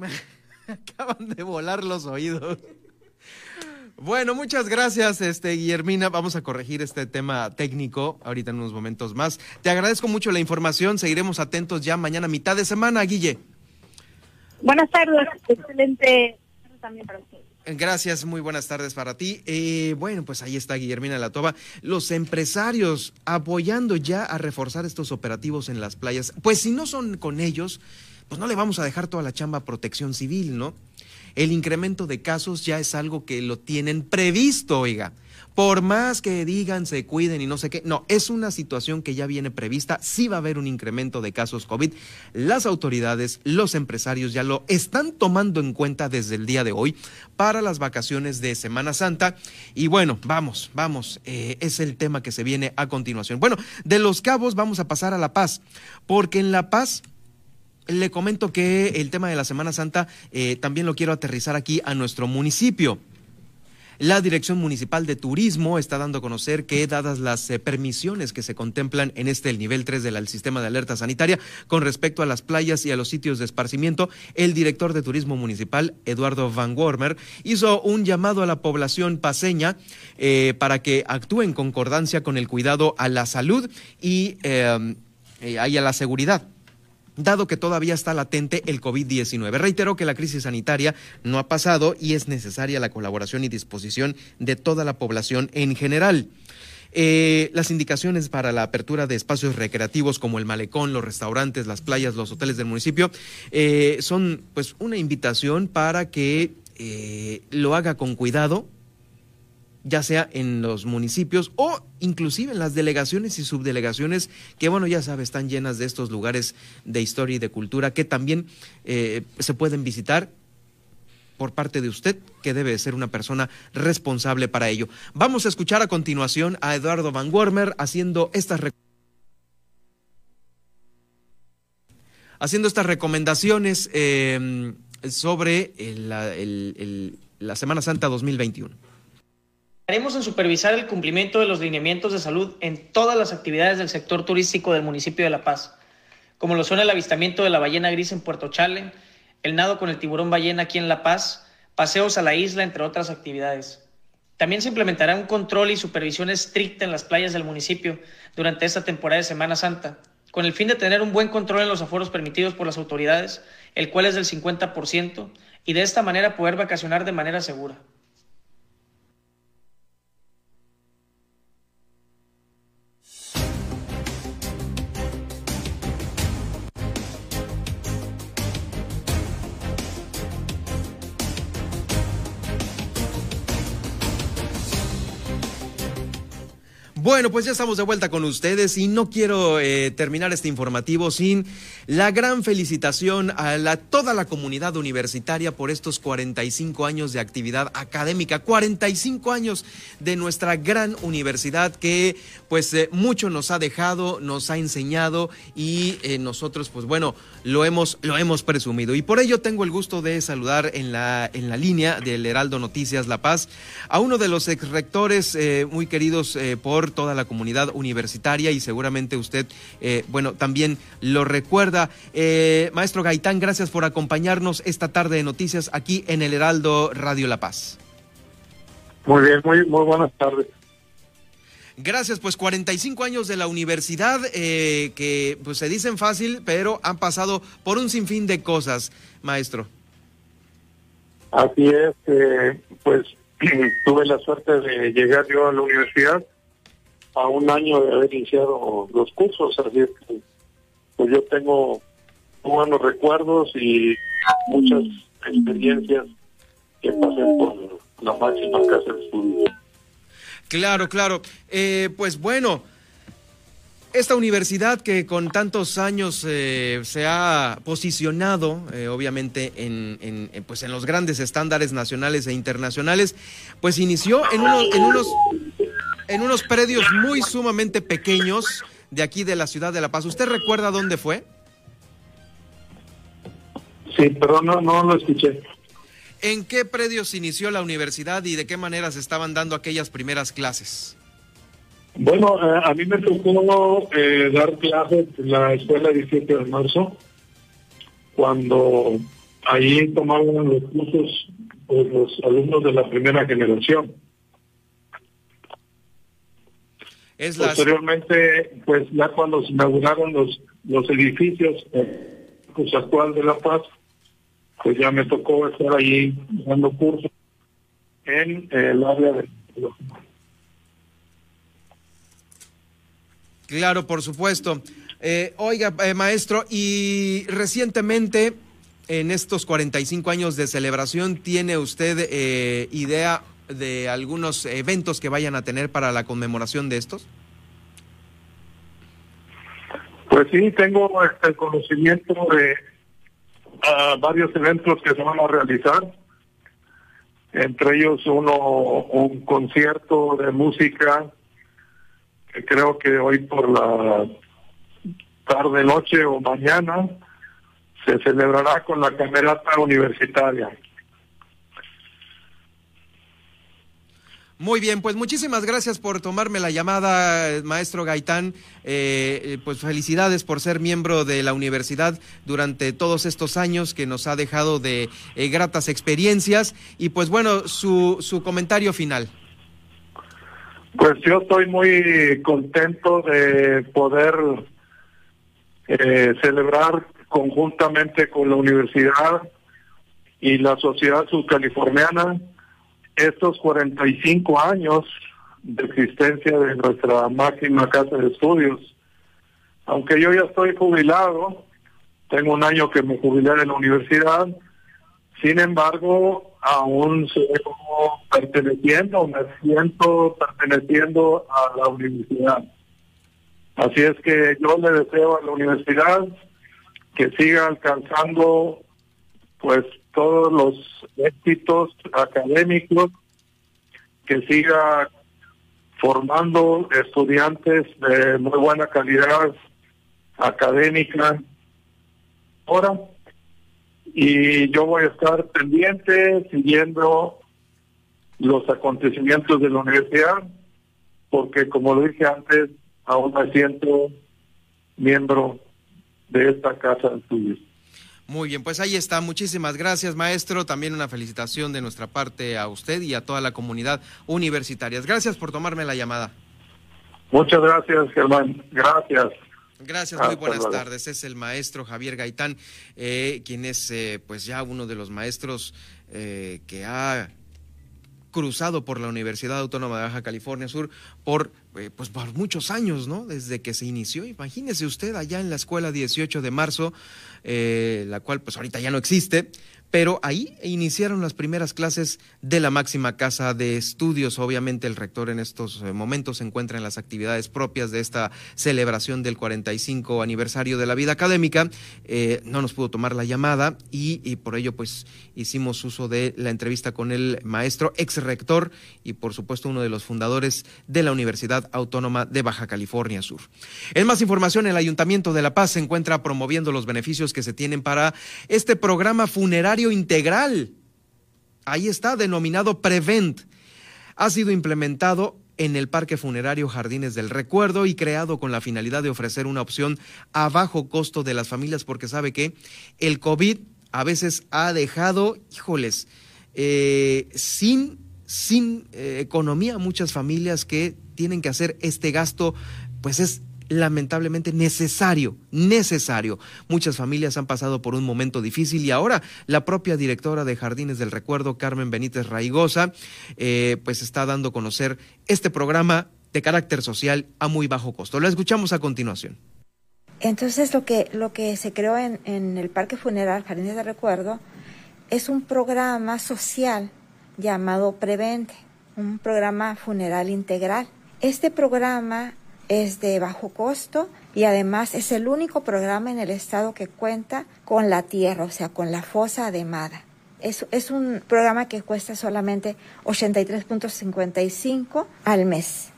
*laughs* acaban de volar los oídos. Bueno, muchas gracias, este Guillermina. Vamos a corregir este tema técnico ahorita en unos momentos más. Te agradezco mucho la información. Seguiremos atentos ya mañana, mitad de semana, Guille. Buenas tardes, excelente también para usted. Gracias, muy buenas tardes para ti. Eh, bueno, pues ahí está Guillermina Latoba. Los empresarios apoyando ya a reforzar estos operativos en las playas. Pues si no son con ellos, pues no le vamos a dejar toda la chamba protección civil, ¿no? El incremento de casos ya es algo que lo tienen previsto, oiga. Por más que digan, se cuiden y no sé qué, no, es una situación que ya viene prevista, sí va a haber un incremento de casos COVID. Las autoridades, los empresarios ya lo están tomando en cuenta desde el día de hoy para las vacaciones de Semana Santa. Y bueno, vamos, vamos, eh, es el tema que se viene a continuación. Bueno, de Los Cabos vamos a pasar a La Paz, porque en La Paz le comento que el tema de la Semana Santa eh, también lo quiero aterrizar aquí a nuestro municipio. La Dirección Municipal de Turismo está dando a conocer que, dadas las eh, permisiones que se contemplan en este, el nivel 3 del sistema de alerta sanitaria, con respecto a las playas y a los sitios de esparcimiento, el director de Turismo Municipal, Eduardo Van Wormer, hizo un llamado a la población paseña eh, para que actúe en concordancia con el cuidado a la salud y, y a la seguridad dado que todavía está latente el COVID-19. Reitero que la crisis sanitaria no ha pasado y es necesaria la colaboración y disposición de toda la población en general. Eh, las indicaciones para la apertura de espacios recreativos como el malecón, los restaurantes, las playas, los hoteles del municipio eh, son pues una invitación para que eh, lo haga con cuidado, ya sea en los municipios o inclusive en las delegaciones y subdelegaciones que, bueno, ya sabe, están llenas de estos lugares de historia y de cultura que también eh, se pueden visitar por parte de usted, que debe ser una persona responsable para ello. Vamos a escuchar a continuación a Eduardo Van Wormer haciendo estas haciendo estas recomendaciones eh, sobre la Semana Santa 2021. Haremos en supervisar el cumplimiento de los lineamientos de salud en todas las actividades del sector turístico del municipio de La Paz, como lo son el avistamiento de la ballena gris en Puerto Chale, el nado con el tiburón ballena aquí en La Paz, paseos a la isla, entre otras actividades. También se implementará un control y supervisión estricta en las playas del municipio durante esta temporada de Semana Santa, con el fin de tener un buen control en los aforos permitidos por las autoridades, el cual es del 50%, y de esta manera poder vacacionar de manera segura. Bueno, pues ya estamos de vuelta con ustedes y no quiero eh, terminar este informativo sin la gran felicitación a toda la comunidad universitaria por estos 45 años de actividad académica, 45 años de nuestra gran universidad que pues eh, mucho nos ha dejado, nos ha enseñado y eh, nosotros pues bueno, lo hemos, lo hemos presumido. Y por ello tengo el gusto de saludar en la, en la línea del Heraldo Noticias La Paz a uno de los ex rectores muy queridos por toda la comunidad universitaria y seguramente usted, eh, bueno, también lo recuerda. Eh, maestro Gaitán, gracias por acompañarnos esta tarde de noticias aquí en el Heraldo Radio La Paz. Muy bien, muy, muy buenas tardes. Gracias, pues 45 años de la universidad eh, que pues se dicen fácil, pero han pasado por un sinfín de cosas, maestro. Así es, pues *clears throat* tuve la suerte de llegar yo a la universidad a un año de haber iniciado los cursos, así es que pues yo tengo buenos recuerdos y muchas experiencias que pasé por la máxima casa de estudio. Claro, claro. Eh, pues bueno, esta universidad que con tantos años eh, se ha posicionado, eh, obviamente, en, en, pues en los grandes estándares nacionales e internacionales, pues inició en, uno, en unos en unos predios muy sumamente pequeños de aquí de la ciudad de La Paz. ¿Usted recuerda dónde fue? Sí, pero no, no lo escuché. ¿En qué predios inició la universidad y de qué manera se estaban dando aquellas primeras clases? Bueno, eh, a mí me tocó eh, dar clases en la escuela 17 de marzo, cuando ahí tomaban los cursos pues, los alumnos de la primera generación. Posteriormente, pues ya cuando se inauguraron los, los edificios pues, actual de La Paz, pues ya me tocó estar ahí dando cursos en el área de... Claro, por supuesto. Eh, oiga, eh, maestro, y recientemente en estos 45 años de celebración, ¿tiene usted eh, idea de algunos eventos que vayan a tener para la conmemoración de estos? Pues sí, tengo el este, conocimiento de ah, varios eventos que se van a realizar, entre ellos uno, un concierto de música, que creo que hoy por la tarde, noche o mañana se celebrará con la camerata universitaria. Muy bien, pues muchísimas gracias por tomarme la llamada, maestro Gaitán. Eh, eh, pues felicidades por ser miembro de la universidad durante todos estos años que nos ha dejado de eh, gratas experiencias. Y pues bueno, su, su comentario final. Pues yo estoy muy contento de poder celebrar conjuntamente con la universidad y la sociedad subcaliforniana estos 45 años de existencia de nuestra máxima casa de estudios. Aunque yo ya estoy jubilado, tengo un año que me jubilé de la universidad, sin embargo, aún sigo perteneciendo, me siento perteneciendo a la universidad. Así es que yo le deseo a la universidad que siga alcanzando pues todos los éxitos académicos, que siga formando estudiantes de muy buena calidad académica ahora y yo voy a estar pendiente siguiendo los acontecimientos de la universidad porque como lo dije antes aún me siento miembro de esta casa de estudios. Muy bien, pues ahí está. Muchísimas gracias, maestro. También una felicitación de nuestra parte a usted y a toda la comunidad universitaria. Gracias por tomarme la llamada. Muchas gracias, Germán. Gracias. Gracias, muy buenas tardes. Es el maestro Javier Gaitán, eh, quien es eh, pues ya uno de los maestros eh, que ha cruzado por la Universidad Autónoma de Baja California Sur por, pues por muchos años, ¿no? Desde que se inició. Imagínese usted allá en la escuela 18 de marzo eh, la cual pues ahorita ya no existe, pero ahí iniciaron las primeras clases de la máxima casa de estudios. Obviamente el rector en estos eh, momentos se encuentra en las actividades propias de esta celebración del 45 aniversario de la vida académica. Eh, no nos pudo tomar la llamada y, y, por ello pues hicimos uso de la entrevista con el maestro ex rector y por supuesto uno de los fundadores de la Universidad Autónoma de Baja California Sur. En más información, el Ayuntamiento de La Paz se encuentra promoviendo los beneficios que se tienen para este programa funerario integral. Ahí está, denominado Prevent. Ha sido implementado en el Parque Funerario Jardines del Recuerdo y creado con la finalidad de ofrecer una opción a bajo costo de las familias, porque sabe que el COVID a veces ha dejado, híjoles, eh, sin, sin eh, economía muchas familias que tienen que hacer este gasto, pues es lamentablemente necesario, necesario. Muchas familias han pasado por un momento difícil y ahora la propia directora de Jardines del Recuerdo, Carmen Benítez Raigosa, eh, pues está dando a conocer este programa de carácter social a muy bajo costo. Lo escuchamos a continuación. Entonces lo que, lo que se creó en, en el Parque Funeral Jardines del Recuerdo es un programa social llamado Prevente, un programa funeral integral. Este programa es de bajo costo y además es el único programa en el estado que cuenta con la tierra, o sea, con la fosa ademada. Es, es un programa que cuesta solamente 83.55 al mes.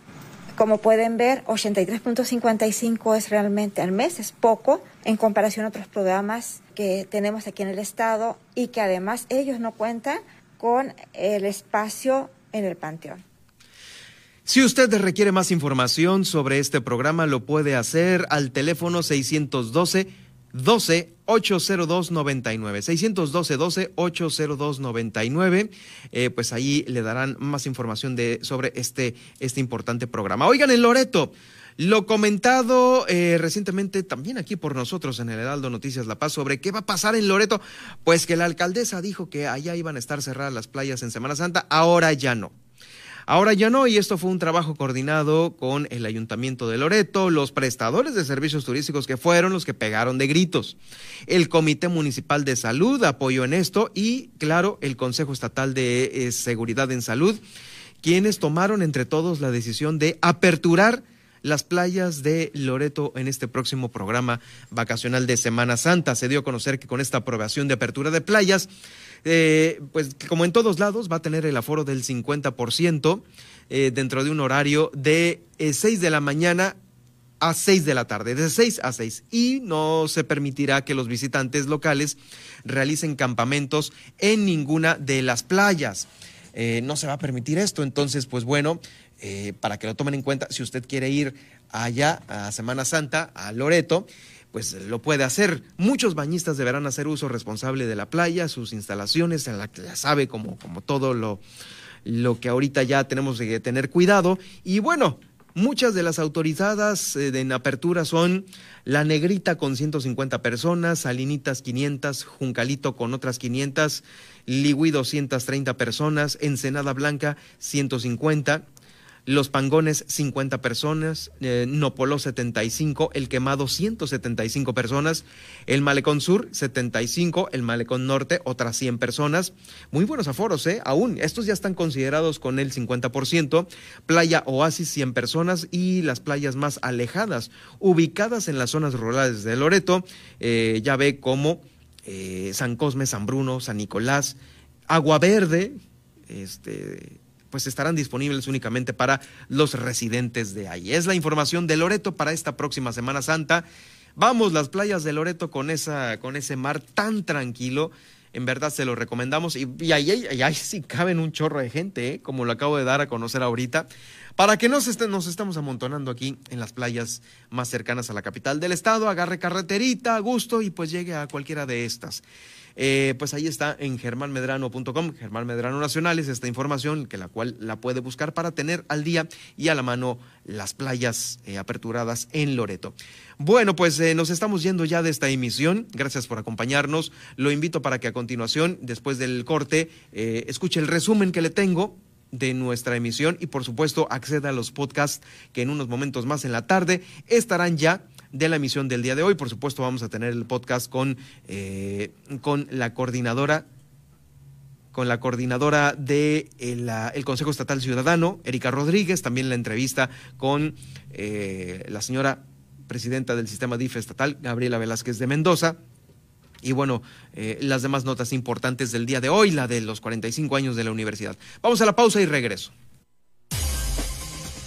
Como pueden ver, 83.55 es realmente al mes, es poco en comparación a otros programas que tenemos aquí en el estado y que además ellos no cuentan con el espacio en el panteón. Si usted requiere más información sobre este programa, lo puede hacer al teléfono 612 12 802 99 612 12 802 99 pues ahí le darán más información de sobre este este importante programa. Oigan en Loreto lo comentado eh, recientemente también aquí por nosotros en el Heraldo Noticias La Paz sobre qué va a pasar en Loreto, pues que la alcaldesa dijo que allá iban a estar cerradas las playas en Semana Santa, ahora ya no. Ahora ya no, y esto fue un trabajo coordinado con el Ayuntamiento de Loreto, los prestadores de servicios turísticos que fueron los que pegaron de gritos. El Comité Municipal de Salud apoyó en esto y, claro, el Consejo Estatal de eh, Seguridad en Salud, quienes tomaron entre todos la decisión de aperturar las playas de Loreto en este próximo programa vacacional de Semana Santa. Se dio a conocer que con esta aprobación de apertura de playas, eh, pues como en todos lados, va a tener el aforo del 50% eh, dentro de un horario de 6 eh, de la mañana a 6 de la tarde, de 6 a 6. Y no se permitirá que los visitantes locales realicen campamentos en ninguna de las playas. no se va a permitir esto, entonces, pues bueno, para que lo tomen en cuenta, si usted quiere ir allá a Semana Santa, a Loreto, pues lo puede hacer. Muchos bañistas deberán hacer uso responsable de la playa, sus instalaciones, en la que ya sabe como, como todo lo, lo que ahorita ya tenemos que tener cuidado. Y bueno, muchas de las autorizadas eh, en apertura son La Negrita con 150 personas, Salinitas 500, Juncalito con otras 500, Ligüí 230 personas, Ensenada Blanca 150, los Pangones 50 personas, eh, Nopoló 75, El Quemado 175 personas, el Malecón Sur 75, el Malecón Norte otras 100 personas. Muy buenos aforos, ¿eh? Aún, estos ya están considerados con el 50%. Playa Oasis 100 personas y las playas más alejadas, ubicadas en las zonas rurales de Loreto, eh, ya ve como eh, San Cosme, San Bruno, San Nicolás, Agua Verde, este pues estarán disponibles únicamente para los residentes de ahí. Es la información de Loreto para esta próxima Semana Santa. Vamos, las playas de Loreto con, esa, con ese mar tan tranquilo. En verdad se lo recomendamos y, ahí, ahí, sí caben un chorro de gente, ¿eh? como lo acabo de dar a conocer ahorita, para que nos, nos estemos amontonando aquí en las playas más cercanas a la capital del estado, agarre carreterita a gusto y pues llegue a cualquiera de estas. Eh, pues ahí está en germánmedrano.com, Germán Medrano Nacionales, esta información que la cual la puede buscar para tener al día y a la mano las playas eh, aperturadas en Loreto. Bueno, pues eh, nos estamos yendo ya de esta emisión. Gracias por acompañarnos. Lo invito para que a continuación, después del corte, escuche el resumen que le tengo de nuestra emisión y por supuesto acceda a los podcasts que en unos momentos más en la tarde estarán ya de la emisión del día de hoy. Por supuesto, vamos a tener el podcast con, eh, con la coordinadora con la coordinadora de el, el, Consejo Estatal Ciudadano, Erika Rodríguez, también la entrevista con eh, la señora presidenta del sistema DIF estatal, Gabriela Velázquez de Mendoza. Y bueno, eh, las demás notas importantes del día de hoy, la de los 45 años de la universidad. Vamos a la pausa y regreso.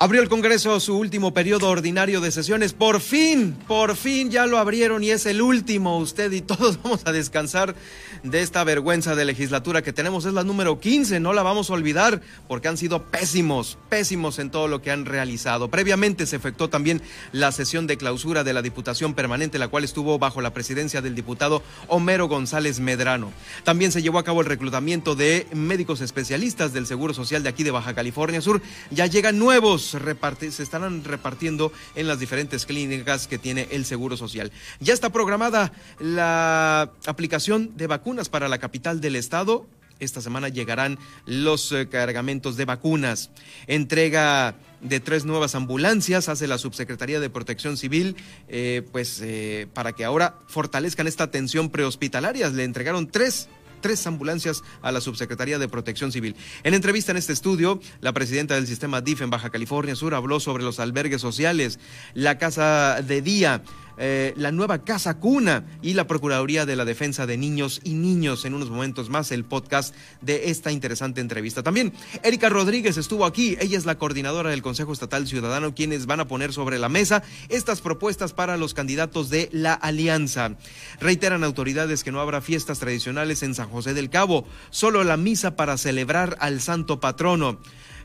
Abrió el Congreso su último periodo ordinario de sesiones. Por fin, por fin ya lo abrieron y es el último. Usted y todos *laughs* vamos a descansar de esta vergüenza de legislatura que tenemos. Es la número 15, no la vamos a olvidar porque han sido pésimos, pésimos en todo lo que han realizado. Previamente se efectuó también la sesión de clausura de la Diputación Permanente, la cual estuvo bajo la presidencia del diputado Homero González Medrano. También se llevó a cabo el reclutamiento de médicos especialistas del Seguro Social de aquí de Baja California Sur. Ya llegan nuevos se estarán repartiendo en las diferentes clínicas que tiene el Seguro Social. Ya está programada la aplicación de vacunas para la capital del estado. Esta semana llegarán los eh, cargamentos de vacunas. Entrega de tres nuevas ambulancias hace la Subsecretaría de Protección Civil, eh, pues eh, para que ahora fortalezcan esta atención prehospitalaria. Le entregaron tres tres ambulancias a la Subsecretaría de Protección Civil. En entrevista en este estudio, la presidenta del sistema DIF en Baja California Sur habló sobre los albergues sociales, la casa de día, eh, la nueva Casa Cuna y la Procuraduría de la Defensa de Niños y Niños. En unos momentos más el podcast de esta interesante entrevista. También Erika Rodríguez estuvo aquí. Ella es la coordinadora del Consejo Estatal Ciudadano, quienes van a poner sobre la mesa estas propuestas para los candidatos de la Alianza. Reiteran autoridades que no habrá fiestas tradicionales en San José del Cabo, solo la misa para celebrar al santo patrono.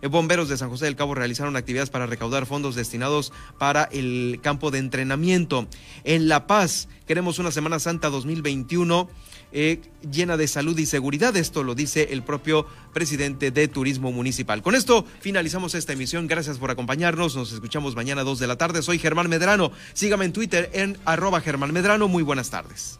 Eh, bomberos de San José del Cabo realizaron actividades para recaudar fondos destinados para el campo de entrenamiento. En La Paz, queremos una Semana Santa 2021. Eh, llena de salud y seguridad. Esto lo dice el propio presidente de Turismo Municipal. Con esto finalizamos esta emisión. Gracias por acompañarnos. Nos escuchamos mañana a 2 de la tarde. Soy Germán Medrano. Sígame en Twitter en arroba Germán Medrano. Muy buenas tardes.